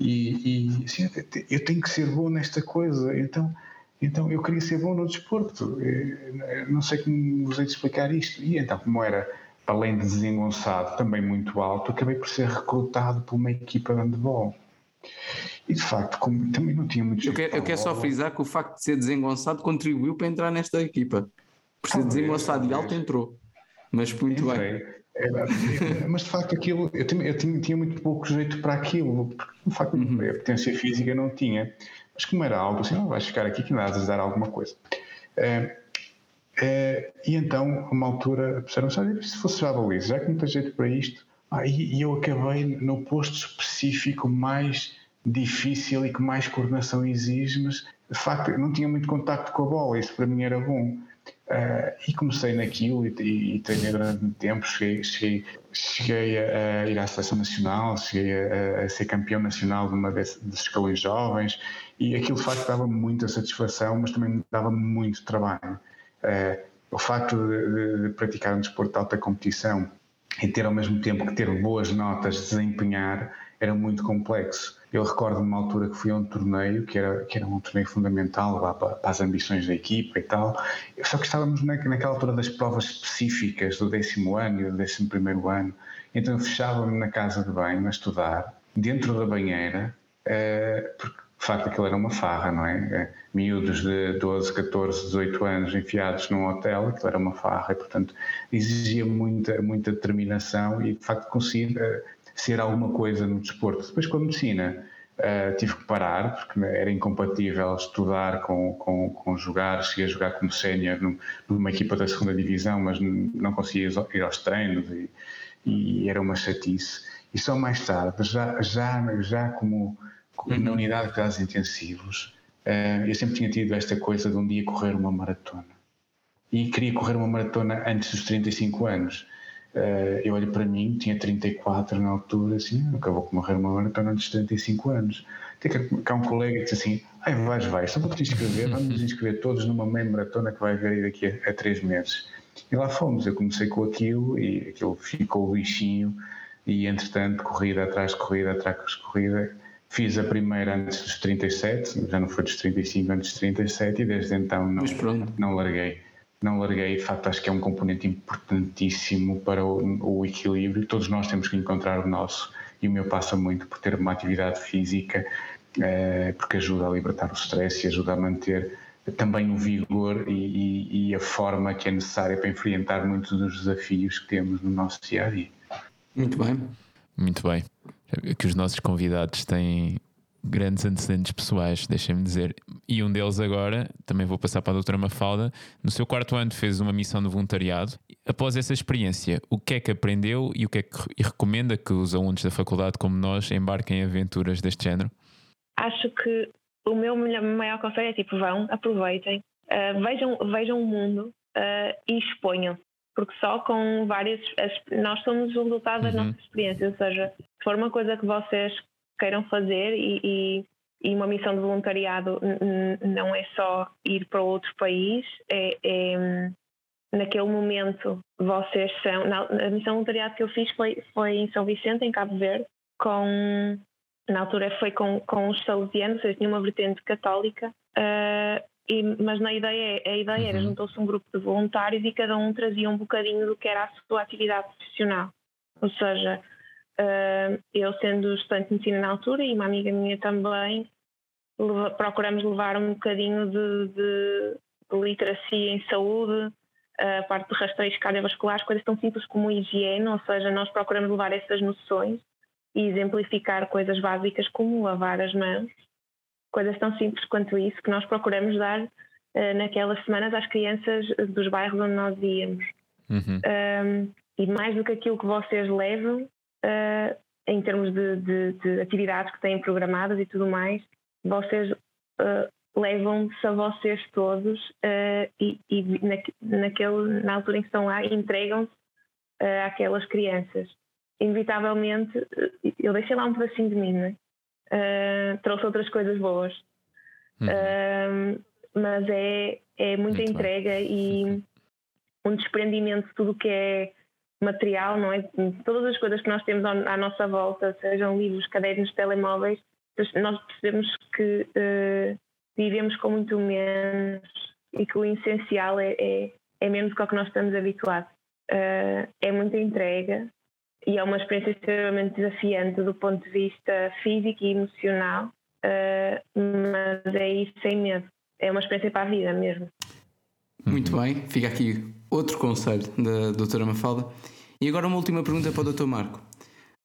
e, e assim, eu tenho que ser bom nesta coisa, então, então eu queria ser bom no desporto. não sei como vos hei de explicar isto. E então, como era, além de desengonçado, também muito alto, acabei por ser recrutado por uma equipa de handball. E de facto, como também não tinha muito Eu quero, eu quero só frisar que o facto de ser desengonçado contribuiu para entrar nesta equipa. Por ser desengonçado e alto, entrou. Mas muito Entrei. bem. Mas de facto aquilo, eu, tinha, eu tinha, tinha, muito pouco jeito para aquilo, porque de facto uhum. a potência física não tinha. Mas como era algo assim, não vais ficar aqui que nada a dar alguma coisa. Uh, uh, e então, a uma altura, pensaram sabe, se fosse já baliza, já que não tem jeito para isto, ah, e, e eu acabei no posto específico mais difícil e que mais coordenação exige, mas de facto não tinha muito contacto com a bola, isso para mim era bom. Uh, e comecei naquilo e, e, e treinei durante muito tempo. Cheguei, cheguei, cheguei a, a, ir à seleção nacional, cheguei a, a ser campeão nacional de uma desses escalões jovens e aquilo de facto dava muita satisfação, mas também dava muito trabalho. Uh, o facto de, de, de, praticar um desporto de alta competição e ter ao mesmo tempo que ter boas notas, desempenhar, era muito complexo. Eu recordo uma altura que fui a um torneio, que era, que era um torneio fundamental lá para, para as ambições da equipa e tal, só que estávamos na, naquela altura das provas específicas do décimo ano e do décimo primeiro ano, então fechava-me na casa de banho a estudar, dentro da banheira, uh, porque de facto aquilo era uma farra, não é? Eh, miúdos de 12, 14, 18 anos enfiados num hotel, aquilo era uma farra e, portanto, exigia muita, muita determinação e, de facto, consegui uh, ser alguma coisa no desporto. Depois com a medicina uh, tive que parar porque era incompatível estudar com, com, com jogar, cheguei a jogar como sénior numa equipa da segunda divisão, mas não conseguia ir aos treinos e, e era uma chatice. E só mais tarde, já, já, já como, uhum. na unidade de cuidados intensivos, uh, eu sempre tinha tido esta coisa de um dia correr uma maratona. E queria correr uma maratona antes dos 35 anos. Uh, eu olho para mim, tinha 34 na altura, assim, acabou de morrer uma maratona antes de 35 anos. Tem que, cá um colega que disse assim: ai, vais, vais, só para te inscrever, vamos nos inscrever todos numa meia maratona que vai haver aí daqui a, a três meses. E lá fomos, eu comecei com aquilo e aquilo ficou bichinho, e entretanto, corrida atrás de corrida atrás de corrida, fiz a primeira antes dos 37, já não foi dos 35 antes dos 37, e desde então não, não larguei não larguei. De facto, acho que é um componente importantíssimo para o, o, equilíbrio. Todos nós temos que encontrar o nosso, e o meu passa muito por ter uma atividade física, eh, porque ajuda a libertar o stress e ajuda a manter também o vigor e, e, e, a forma que é necessária para enfrentar muitos dos desafios que temos no nosso dia a dia. Muito bem. Muito bem. Que os nossos convidados têm grandes antecedentes pessoais, deixem-me dizer. E um deles agora, também vou passar para a doutora Mafalda, no seu quarto ano fez uma missão de voluntariado. Após essa experiência, o que é que aprendeu e o que é que recomenda que os alunos da faculdade como nós embarquem em aventuras deste género? Acho que o meu maior conselho é tipo, vão, aproveitem, uh, vejam, vejam o mundo uh, e exponham. Porque só com várias. As, nós somos o resultado das uhum. nossas experiências. Ou seja, se for uma coisa que vocês queiram fazer e, e, e uma missão de voluntariado não é só ir para outro país, é, é naquele momento vocês são. Na, a missão de voluntariado que eu fiz foi, foi em São Vicente, em Cabo Verde, com. Na altura foi com, com os salesianos, ou seja, tinha uma vertente católica, uh, e, mas na ideia, a ideia uhum. era juntou-se um grupo de voluntários e cada um trazia um bocadinho do que era a sua atividade profissional. Ou seja, eu, sendo estudante de medicina na altura e uma amiga minha também, procuramos levar um bocadinho de, de, de literacia em saúde, a parte de rastreios cardiovasculares, coisas tão simples como higiene, ou seja, nós procuramos levar essas noções e exemplificar coisas básicas como lavar as mãos, coisas tão simples quanto isso que nós procuramos dar uh, naquelas semanas às crianças dos bairros onde nós íamos. Uhum. Um, e mais do que aquilo que vocês levam, uh, em termos de, de, de, atividades que têm programadas e tudo mais, vocês uh, levam-se a vocês todos uh, e, e na, naquele, na altura em que estão lá entregam-se uh, àquelas crianças. Inevitavelmente, eu deixei lá um pedacinho de mim, né? trouxe outras coisas boas. Uhum. mas é, é muita Muito entrega bem. e um desprendimento de tudo o que é material, não é? Todas as coisas que nós temos à nossa volta, sejam livros, cadernos, telemóveis, nós percebemos que uh, vivemos com muito menos e que o essencial é, é, é menos do que, que nós estamos habituados. Uh, é muita entrega e é uma experiência extremamente desafiante do ponto de vista físico e emocional, uh, mas é isso sem medo. É uma experiência para a vida mesmo. Muito bem, fica aqui outro conselho da doutora Mafalda. E agora uma última pergunta para o doutor Marco.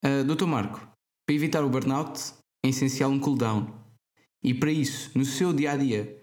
Uh, doutor Marco, para evitar o burnout é essencial um cooldown. E para isso, no seu dia a dia,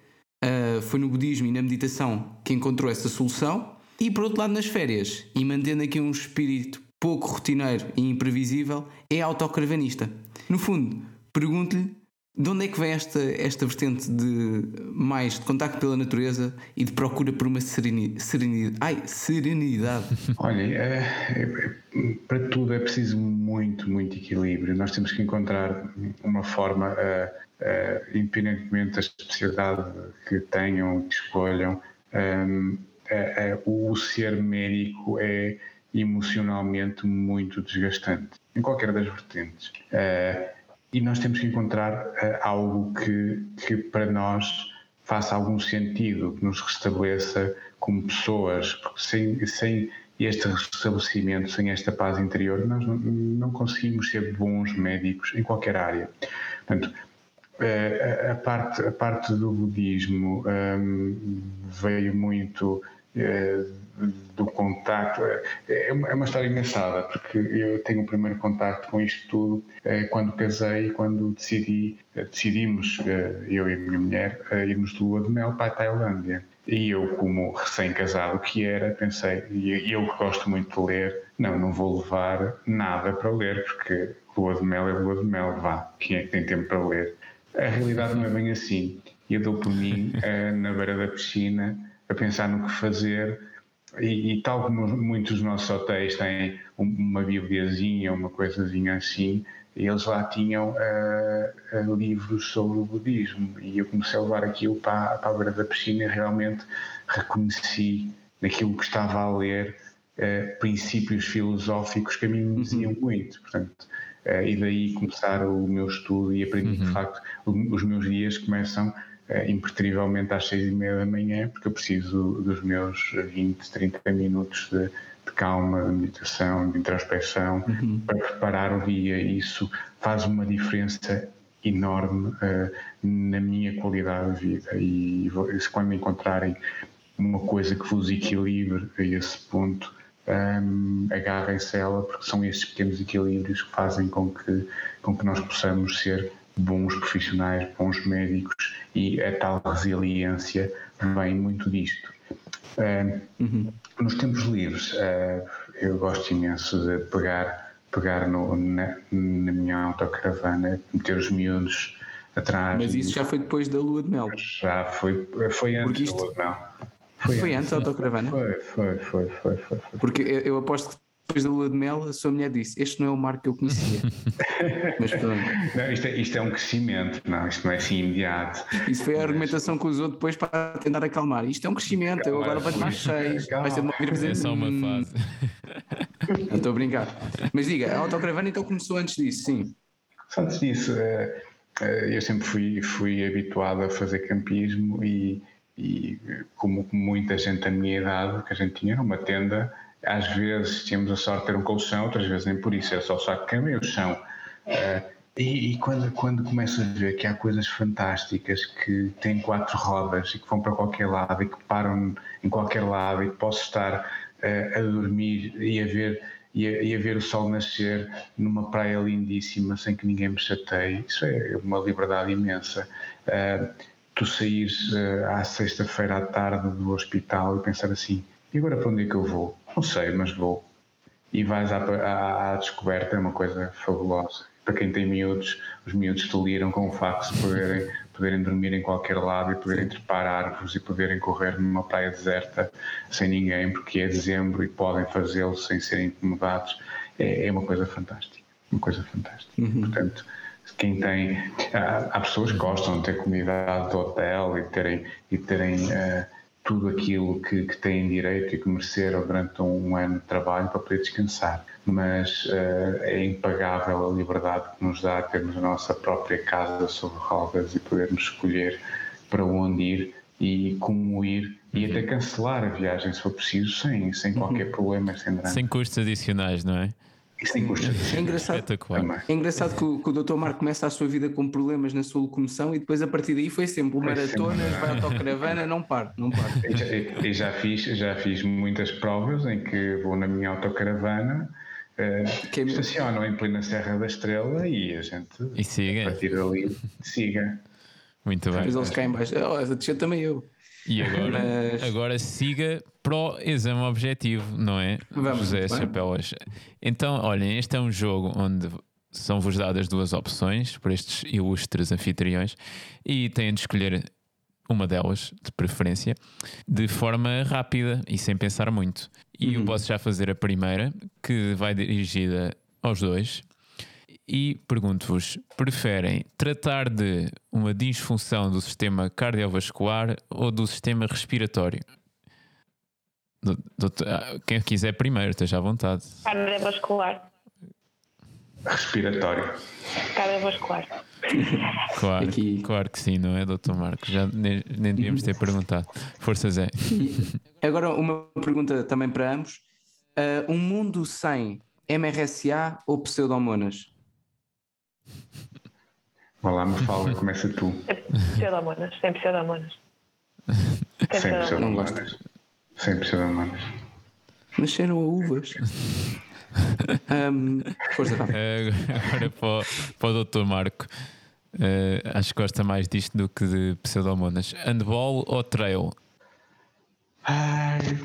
uh, foi no budismo e na meditação que encontrou essa solução. E por outro lado, nas férias, e mantendo aqui um espírito pouco rotineiro e imprevisível, é autocravanista. No fundo, pergunto-lhe de onde é que vem esta, esta vertente de mais de contacto pela natureza e de procura por uma serenidade? ai, serenidade. Olha, é, é, para tudo é preciso muito, muito equilíbrio. Nós temos que encontrar uma forma, uh, independentemente da especialidade que tenham, que escolham, uh, o ser médico é emocionalmente muito desgastante, em qualquer das vertentes. Uh, e nós temos que encontrar uh, algo que, que para nós faça algum sentido, que nos restabeleça como pessoas, porque sem, sem este restabelecimento, sem esta paz interior, nós não, não conseguimos ser bons médicos em qualquer área. Portanto, uh, a, parte, a parte do budismo um, ehm, veio muito uh, do contacto. É, é uma história engraçada, porque eu tenho o primeiro contacto com isto tudo é, quando casei, quando decidi, é, decidimos, eu e a minha mulher, irmos de lua de mel para a Tailândia. E eu, como recém-casado que era, pensei, e eu que gosto muito de ler, não, não vou levar nada para ler, porque lua de mel é lua de mel, vá, quem é que tem tempo para ler? A realidade não é bem assim. E eu dou por mim, na beira da piscina, a pensar no que fazer e, e, tal como muitos dos nossos hotéis têm uma bibliazinha, uma coisazinha assim, eles lá tinham uh, uh, livros sobre o budismo e eu comecei a levar aquilo para, para a beira da piscina e realmente reconheci naquilo que estava a ler uh, princípios filosóficos que a mim me diziam uhum. muito, portanto, e daí começar o meu estudo e aprendi uhum. de facto os meus dias começam impertrivelmente às seis e meia da manhã porque eu preciso dos meus 20, 30 minutos de de calma, de meditação, de introspecção, uhum. para preparar o dia. Isso faz uma diferença enorme uh, na minha qualidade de vida. E se quando encontrarem uma coisa que vos equilibre a esse ponto, um, ehm, agarrem-se a ela, porque são esses pequenos equilíbrios que fazem com que, com que nós possamos ser bons profissionais, bons médicos e a tal resiliência vem muito disto. Uh, uhum. Nos tempos livres, uh, eu gosto imenso de pegar, pegar no, na, na, minha autocaravana, meter os miúdos atrás. Mas isso já foi depois da lua de mel? Já foi, foi antes isto... da lua de mel. Foi, foi antes da autocaravana? Foi, foi, foi, foi, foi. Porque eu, eu aposto que depois da lua de mel, a sua mulher disse: Este não é o Marco que eu conhecia. Mas pronto. Não, isto, é, isto é um crescimento, não, isto não é assim imediato. Isso foi a argumentação que usou depois para tentar acalmar. Isto é um crescimento, calma, eu agora vou mais seis. Vai ser uma É só uma fase. Não estou a brincar. Mas diga, a autocaravana então começou antes disso, sim. Antes disso, eh, eh, eu sempre fui, fui habituado a fazer campismo e, e como muita gente da minha idade, que a gente tinha uma tenda às vezes tínhamos a sorte de ter um colchão, outras vezes nem por isso, é só o saco de cama e o chão. Uh, e, e, quando, quando começo a ver que há coisas fantásticas que têm quatro rodas e que vão para qualquer lado e que param em qualquer lado e que posso estar uh, a dormir e a ver e a, e a, ver o sol nascer numa praia lindíssima sem que ninguém me chateie, isso é uma liberdade imensa. Uh, tu saís uh, à sexta-feira à tarde do hospital e pensar assim, e agora para onde é que eu vou? Não sei, mas vou. E vais à, à, à descoberta, é uma coisa fabulosa. Para quem tem miúdos, os miúdos deliram com o facto de poderem, poderem dormir em qualquer lado e poderem trepar árvores e poderem correr numa praia deserta sem ninguém, porque é dezembro e podem fazê-lo sem serem incomodados. É, é, uma coisa fantástica. Uma coisa fantástica. Uhum. Portanto, quem tem. Há, há, pessoas que gostam de ter comunidade de hotel e terem. E terem uh, tudo aquilo que, que têm direito e que mereceram durante um ano de trabalho para poder descansar. Mas uh, é impagável a liberdade que nos dá termos a nossa própria casa sobre rodas e podermos escolher para onde ir e como ir e até cancelar a viagem se for preciso, sem, sem qualquer uhum. problema, sem drama. Sem custos adicionais, não é? Isso tem custos. É engraçado, é engraçado que, o, que o Dr. Marco começa a sua vida com problemas na sua locomoção e depois a partir daí foi sempre o maratonas, vai autocaravana, não para, não para. E já, e já, fiz, já fiz muitas provas em que vou na minha autocaravana. Uh, é estacionam em plena Serra da Estrela e a gente e siga. a partir dali siga. Muito bem. Mas eles caem baixo. Oh, também eu. E agora, Mas... agora siga para o exame objetivo, não é? Vamos, José Chapelas. Então, olhem, este é um jogo onde são-vos dadas duas opções por estes ilustres anfitriões e têm de escolher uma delas, de preferência, de forma rápida e sem pensar muito. E uhum. eu posso já fazer a primeira, que vai dirigida aos dois, e pergunto-vos: preferem tratar de uma disfunção do sistema cardiovascular ou do sistema respiratório? Doutor, ah, quem quiser primeiro, esteja à vontade. Cardiovascular. Respiratório. Cardiovascular. Claro, Aqui. claro que sim, não é, doutor Marcos? Já nem, nem devíamos ter perguntado. Força Zé. Agora, uma pergunta também para ambos: uh, um mundo sem MRSA ou pseudomonas? Vá lá, me fala, começa tu. Pseudomonas, sem pseudomonas. Sem pseudomonas. Sem pseudomonas. Nasceram a uvas. um, força, uh, agora para o, para o Dr. Marco. Uh, acho que gosta mais disto do que de pseudomonas. Handball ou trail? Ai,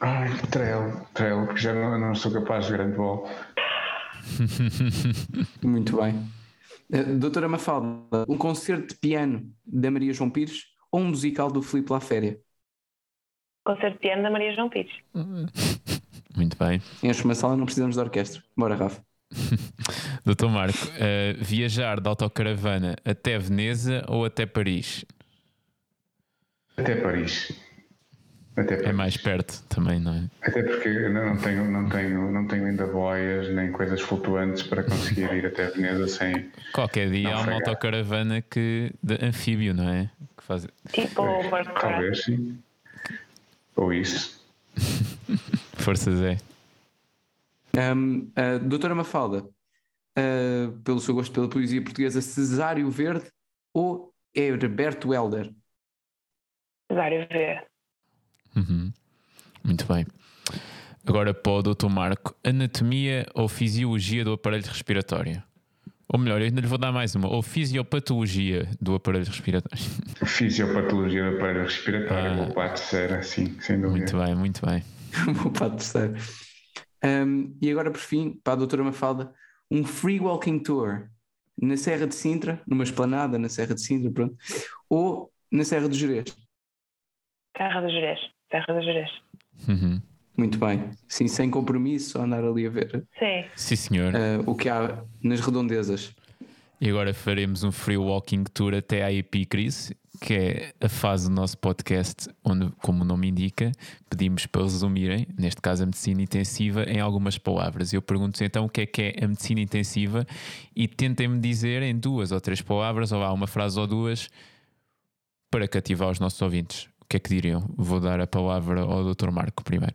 ai trail, trail, porque já não, não sou capaz de handball. Muito bem. Eh, doutora Mafalda, um concerto de piano da Maria João Pires ou um musical do Filipe La Féria? concerto de piano da Maria João Pires. Muito bem. Enche uma sala, não precisamos de orquestra. Bora, Rafa. Doutor Marco, uh, viajar de autocaravana até Veneza ou até Paris? Até Paris. Até Paris. É mais perto também, não é? Até porque eu não tenho, não tenho, não tenho ainda boias nem coisas flutuantes para conseguir ir até Veneza sem. Qualquer dia há uma autocaravana que, de anfíbio, não é? Que faz... Tipo. Talvez sim. Ou isso. Forças é. Um, a doutora Mafalda, uh, pelo seu gosto pela poesia portuguesa, Cesário Verde ou Herberto Helder? Cesário Verde. Uhum. Muito bem. Agora para o Dr. Marco, anatomia ou fisiologia do aparelho respiratório? Ou melhor, eu ainda lhe vou dar mais uma, ou fisiopatologia do aparelho respiratório. Fisiopatologia do aparelho respiratório, ah. vou para a terceira, sim, sem dúvida. Muito bem, muito bem. vou para a terceira. Um, e agora, por fim, para a doutora Mafalda, um free walking tour na Serra de Sintra, numa esplanada na Serra de Sintra, pronto, ou na Serra do Jerez? Serra do Jerez. Serra do Jerez. Uhum. Muito bem. Sim, sem compromisso, só andar ali a ver. Sim. Sim, senhor. Uh, o que há nas redondezas. E agora faremos um free walking tour até à Epicris, que é a fase do nosso podcast onde, como o nome indica, pedimos para resumirem, neste caso a medicina intensiva, em algumas palavras. Eu pergunto então o que é que é a medicina intensiva e tentem-me dizer em duas ou três palavras, ou há uma frase ou duas, para cativar os nossos ouvintes. O que é que diriam? Vou dar a palavra ao Dr. Marco primeiro.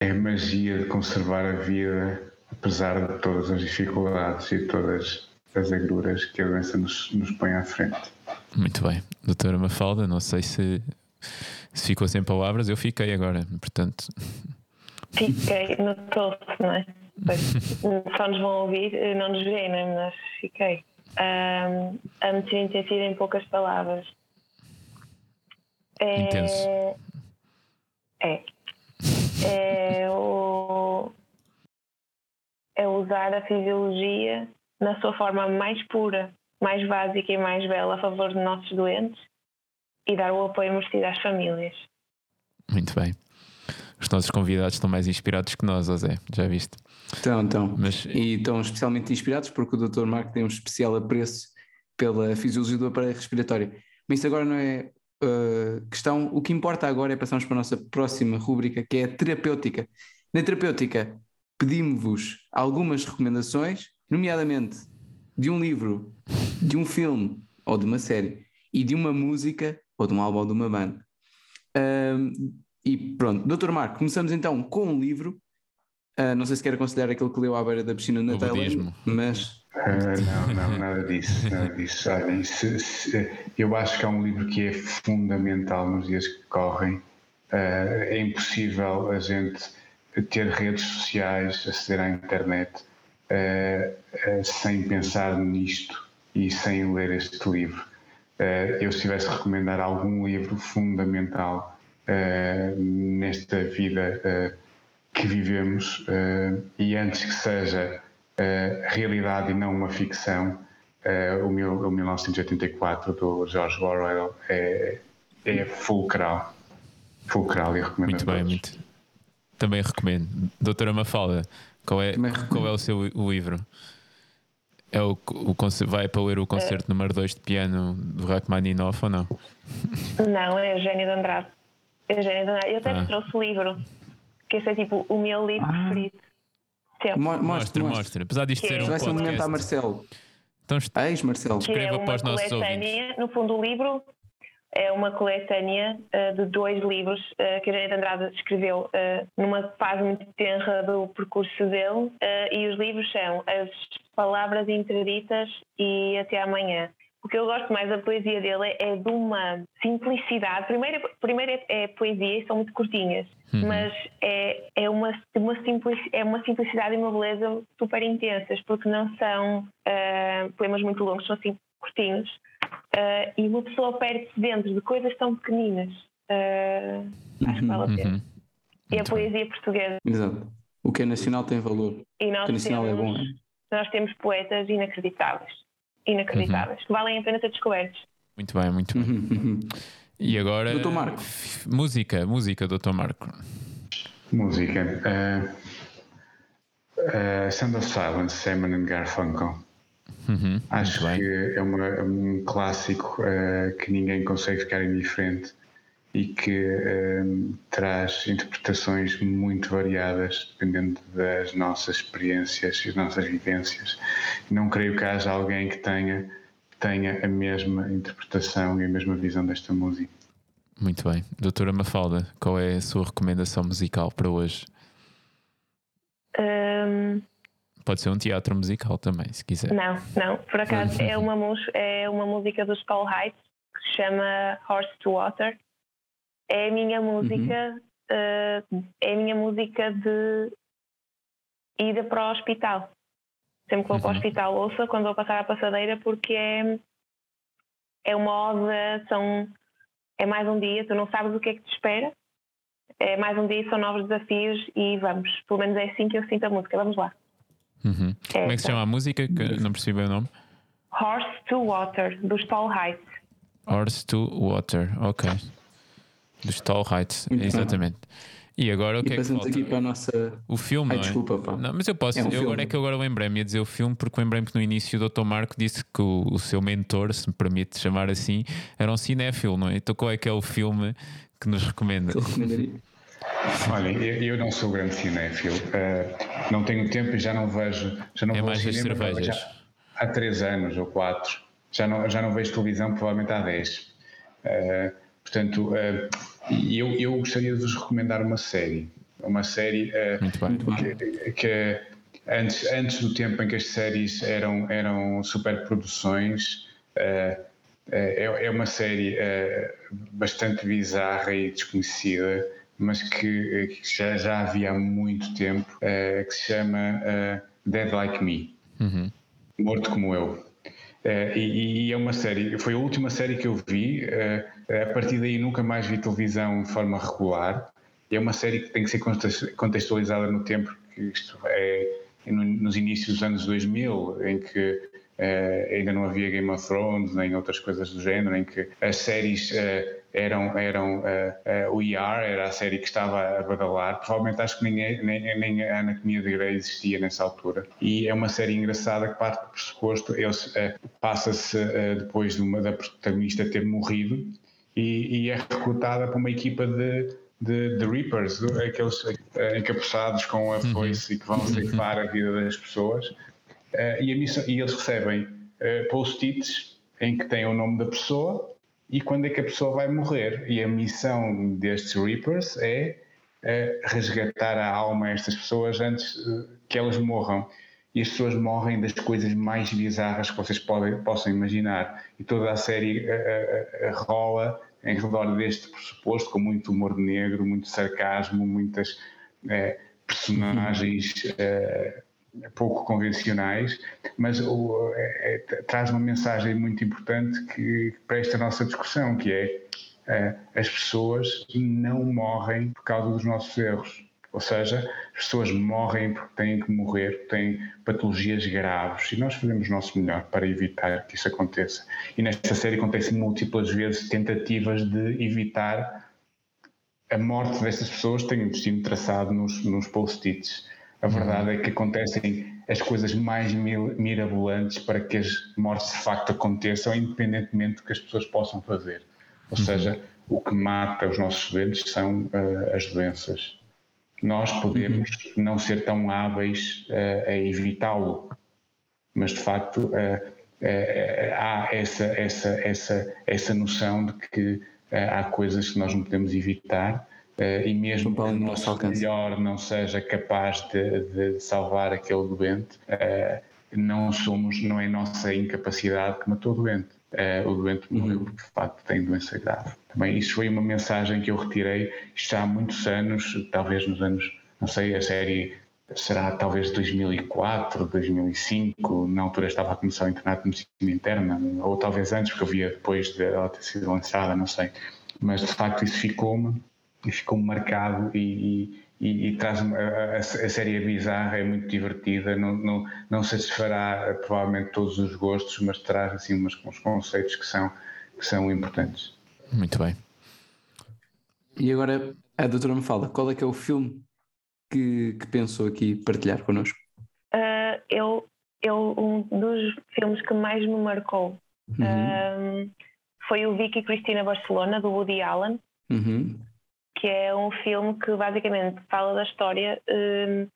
É a magia de conservar a vida, apesar de todas as dificuldades e todas as agruras que a doença nos, nos põe à frente. Muito bem. Doutora Mafalda, não sei se, se ficou sem palavras, eu fiquei agora, portanto. Fiquei, notou-se, não é? só nos vão ouvir, não nos veem, não é? Mas fiquei. Um, a medicina intensiva em poucas palavras. É, Intenso. É. É, o, é usar a fisiologia na sua forma mais pura, mais básica e mais bela a favor de nossos doentes e dar o apoio merecido às famílias. Muito bem. Os nossos convidados estão mais inspirados que nós, José, já viste? Estão, estão. Mas... E estão especialmente inspirados porque o Dr. Marco tem um especial apreço pela fisiologia do aparelho respiratório. Mas isso agora não é uh, questão. O que importa agora é passarmos para a nossa próxima rúbrica, que é a terapêutica. Na terapêutica, pedimos-vos algumas recomendações, nomeadamente de um livro, de um filme ou de uma série e de uma música ou de um álbum ou de uma banda. Uh, e pronto, Doutor Marco, começamos então com um livro. Uh, não sei se quer aconselhar aquele que leu à beira da piscina na Tailândia, mas Uh, não, não, nada disso, nada disso. Olhem, se, se, eu acho que é um livro que é fundamental nos dias que correm. Uh, é impossível a gente ter redes sociais, aceder à internet, uh, sem pensar nisto e sem ler este livro. eu, se tivesse a recomendar algum livro fundamental nesta vida que vivemos, e antes que seja uh, realidade e não uma ficção. Uh, o, meu, o 1984 do George Orwell é, é fulcral. Fulcral e recomendo Muito bem, muito. Também recomendo. Doutora Mafalda, qual é, qual é o seu o livro? É o, o, vai para ler o concerto é. número 2 de piano do Rachmaninoff ou não? Não, é Eugênio de Andrade. Eugênio de Andrade. Eu até ah. trouxe o livro, que esse é tipo o meu livro ah. preferido. Mostra, mostra, mostra. Apesar disto ser um Vai ser um momento a Marcelo. Então, Eis, Marcelo. Escreva é para os nossos ouvintes. No fundo, o livro é uma coletânea uh, de dois livros uh, que a Janete Andrade escreveu uh, numa fase muito tenra do percurso dele e os livros são As Palavras Interditas e Até Amanhã. O que eu gosto mais da poesia dele é de uma simplicidade. Primeiro, primeiro é, é poesia e são muito curtinhas, uhum. mas é, é, uma, uma simplic, é uma simplicidade e uma beleza super intensas, porque não são uh, poemas muito longos, são assim curtinhos. Uh, e uma pessoa perde-se dentro de coisas tão pequeninas. Uh, acho que vale a pena. Uhum. E a poesia portuguesa. Exato. O que é nacional tem valor. E o que é nacional temos, é bom. Nós temos poetas inacreditáveis inacreditáveis, uhum. que valem a pena ser descobertos. Muito bem, muito bem. Uhum, uhum. E agora. Doutor Marco. Música, música, Doutor Marco. Música. Uh, uh, Sound of Silence, Simon and Garfunkel. Uhum, Acho que é, uma- é um clássico uh, que ninguém consegue ficar indiferente e que um, traz interpretações muito variadas dependendo das nossas experiências e das nossas vivências. Não creio que haja alguém que tenha, tenha a mesma interpretação e a mesma visão desta música. Muito bem. Doutora Mafalda, qual é a sua recomendação musical para hoje? Hum, Pode ser um teatro musical também, se quiser. não, não. Por acaso é uma, é uma música dos Skull Heights que se chama Horse to Water. É a minha música, eh, é a minha música de ida para o hospital. Sempre que vou para o Uhum. hospital ouço quando vou passar a passadeira porque é, é uma ode, são, é mais um dia, tu não sabes o que é que te espera. É mais um dia, são novos desafios e vamos. Pelo menos é assim que eu sinto a música. Vamos lá. Uhum. Como é que se chama a música? Que não percebi bem o nome. Horse to Water, dos Tall Heights. Horse to Water, ok. Dos Tall Heights, exatamente. E agora o E que é que passamos falta? aqui para a nossa. O filme, Ai, não é? desculpa, pá. Não, mas eu posso. É um eu agora é que eu agora lembrei-me a dizer o filme, porque lembrei-me que no início o Dr. Marco disse que o, o seu mentor, se me permite chamar assim, era um cinéfilo, não é? Então qual é que é o filme que nos recomenda? que eu recomendaria. Olha, eu, não sou grande cinéfilo, eh, não tenho tempo e já não vejo. Já não É vou mais as cinema cervejas. já há três anos ou quatro. Já não, já não vejo televisão, provavelmente há dez. Eh, portanto, eh, eu, eu gostaria de vos recomendar uma série. Uma série eh, Muito bem. Muito bem. que, que antes, antes do tempo em que as séries eram, eram superproduções, eh, eh, é, é uma série bastante bizarra e desconhecida, mas que, que já, já havia há muito tempo, que se chama Dead Like Me. Uhum. Morto como eu. Eh, e, e é uma série, foi a última série que eu vi. eh, a partir daí nunca mais vi televisão de forma regular. É uma série que tem que ser conte- contextualizada no tempo, que isto é no- nos inícios dos anos 2000, em que eh, ainda não havia Game of Thrones nem outras coisas do género, em que as séries eram, eram eh, eh, o ER, era a série que estava a badalar. Provavelmente acho que nem, nem, nem a Anatomia de Grey existia nessa altura. E é uma série engraçada que parte do pressuposto, eh, passa-se depois de uma, da protagonista ter morrido e, e é recrutada para uma equipa de, de, de Reapers, aqueles eh, encapuçados com a foice e que vão ceifar a vida das pessoas. Eh, e, missão, e eles recebem eh, post-its em que tem o nome da pessoa e quando é que a pessoa vai morrer. E a missão destes Reapers é eh, resgatar a alma a estas pessoas antes eh, que elas morram. E as pessoas morrem das coisas mais bizarras que vocês podem, possam imaginar. E toda a série eh, eh, rola em redor deste pressuposto, com muito humor negro, muito sarcasmo, muitas personagens pouco convencionais, mas o- é- é- traz uma mensagem muito importante que para esta nossa discussão, que é eh, as pessoas não morrem por causa dos nossos erros. Ou seja, as pessoas morrem porque têm que morrer, têm patologias graves e nós fazemos o nosso melhor para evitar que isso aconteça. E nesta série acontecem múltiplas vezes tentativas de evitar a morte destas pessoas tem um destino traçado nos, nos post-its. A verdade é que acontecem as coisas mais mirabolantes para que as mortes de facto aconteçam, independentemente do que as pessoas possam fazer. Ou seja, o que mata os nossos doentes são eh, as doenças. Nós podemos não ser tão hábeis eh, a evitá-lo, mas de facto eh, há essa, essa, essa, essa noção de que há coisas que nós não podemos evitar e mesmo que o nosso alcance. melhor não seja capaz de, de salvar aquele doente, eh, não somos, não é nossa incapacidade que matou o doente. Eh, o doente morreu porque de facto tem doença grave. Também isso foi uma mensagem que eu retirei já há muitos anos, talvez nos anos, não sei, a série será talvez 2004, 2005, na altura estava a começar o internato de medicina interna, ou talvez antes, porque eu via depois de ela ter sido lançada, não sei. Mas de facto isso ficou-me e ficou marcado e, e, e traz a, a, a série é bizarra, é muito divertida, não, não, não satisfará provavelmente todos os gostos, mas traz assim umas, uns conceitos que são, que são importantes. Muito bem. E agora a doutora me fala, qual é que é o filme que, que pensou aqui partilhar connosco? Uh, eu, eu, um dos filmes que mais me marcou uhum. uh, foi o Vicky Cristina Barcelona, do Woody Allen, uhum. Que é um filme que basicamente fala da história uh,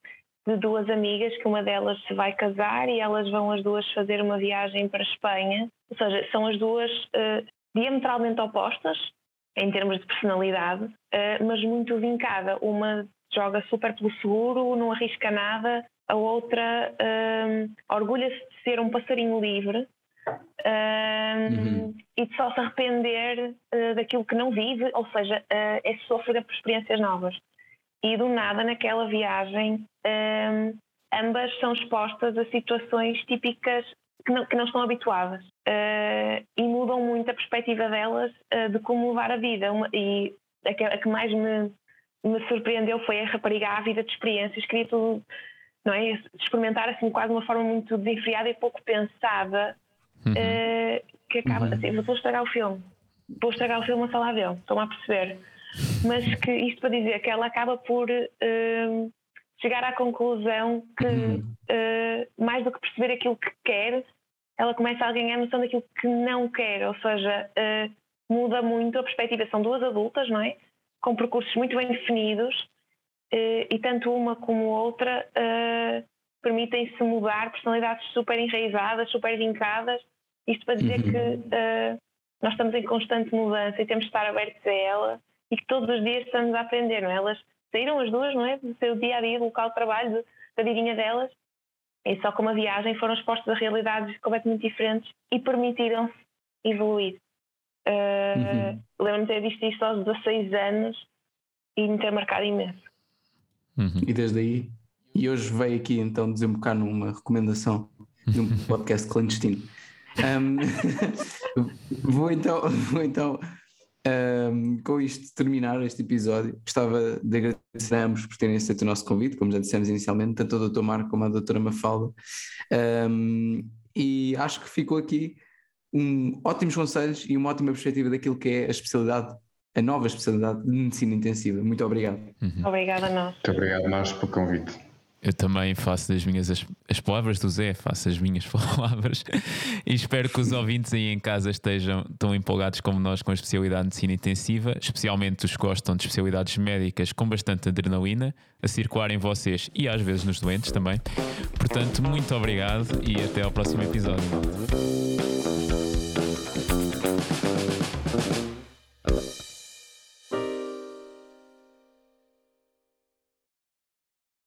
de duas amigas, que uma delas se vai casar e elas vão as duas fazer uma viagem para a Espanha. Ou seja, são as duas diametralmente opostas em termos de personalidade, mas muito vincada. Uma joga super pelo seguro, não arrisca nada. A outra um, orgulha-se de ser um passarinho livre um, uhum. e de só se arrepender uh, daquilo que não vive, ou seja, uh, é sofrer por experiências novas. E do nada, naquela viagem, um, ambas são expostas a situações típicas que não, que não estão habituadas uh, e mudam muito a perspectiva delas de como levar a vida. Uma, e a que, a que mais me me surpreendeu foi a rapariga ávida de experiências, queria tudo, não é? Experimentar assim quase de uma forma muito desenfreada e pouco pensada, uhum. uh, que acaba uhum. assim, vou estragar o filme, vou estragar o filme a sala dele, estão a perceber. Mas que isto para dizer que ela acaba por uh, chegar à conclusão que uhum. uh, mais do que perceber aquilo que quer, ela começa a ganhar noção daquilo que não quer, ou seja, muda muito a perspectiva. São duas adultas, não é? com percursos muito bem definidos e tanto uma como outra permitem-se mudar personalidades super enraizadas, super vincadas. Isto para dizer uhum. que uh, nós estamos em constante mudança e temos de estar abertos a ela e que todos os dias estamos a aprender, não é? Elas saíram as duas, não é? Do seu dia a dia, do local de trabalho, da vidinha delas, e só com uma viagem foram expostas a realidades completamente diferentes e permitiram-se evoluir. Uh, uhum. Lembro-me de ter visto isto aos 16 anos e me ter marcado imenso. Uhum. E desde aí, e hoje veio aqui então desembocar numa recomendação de um podcast clandestino. Um, vou então, vou então um, com isto terminar este episódio. Gostava de agradecer a ambos por terem aceito o nosso convite, como já dissemos inicialmente, tanto ao Dr. Marco como à Dra. Mafalda. Um, e acho que ficou aqui um, ótimos conselhos e uma ótima perspectiva daquilo que é a especialidade, a nova especialidade de medicina intensiva. Muito obrigado. Uhum. Obrigada a nós. Muito obrigado a nós pelo convite. Eu também faço das minhas as, as, palavras do Zé, faço as minhas palavras e espero que os ouvintes aí em casa estejam tão empolgados como nós com a especialidade de medicina intensiva, especialmente os que gostam de especialidades médicas com bastante adrenalina, a circular em vocês e às vezes nos doentes também. Portanto, muito obrigado e até ao próximo episódio.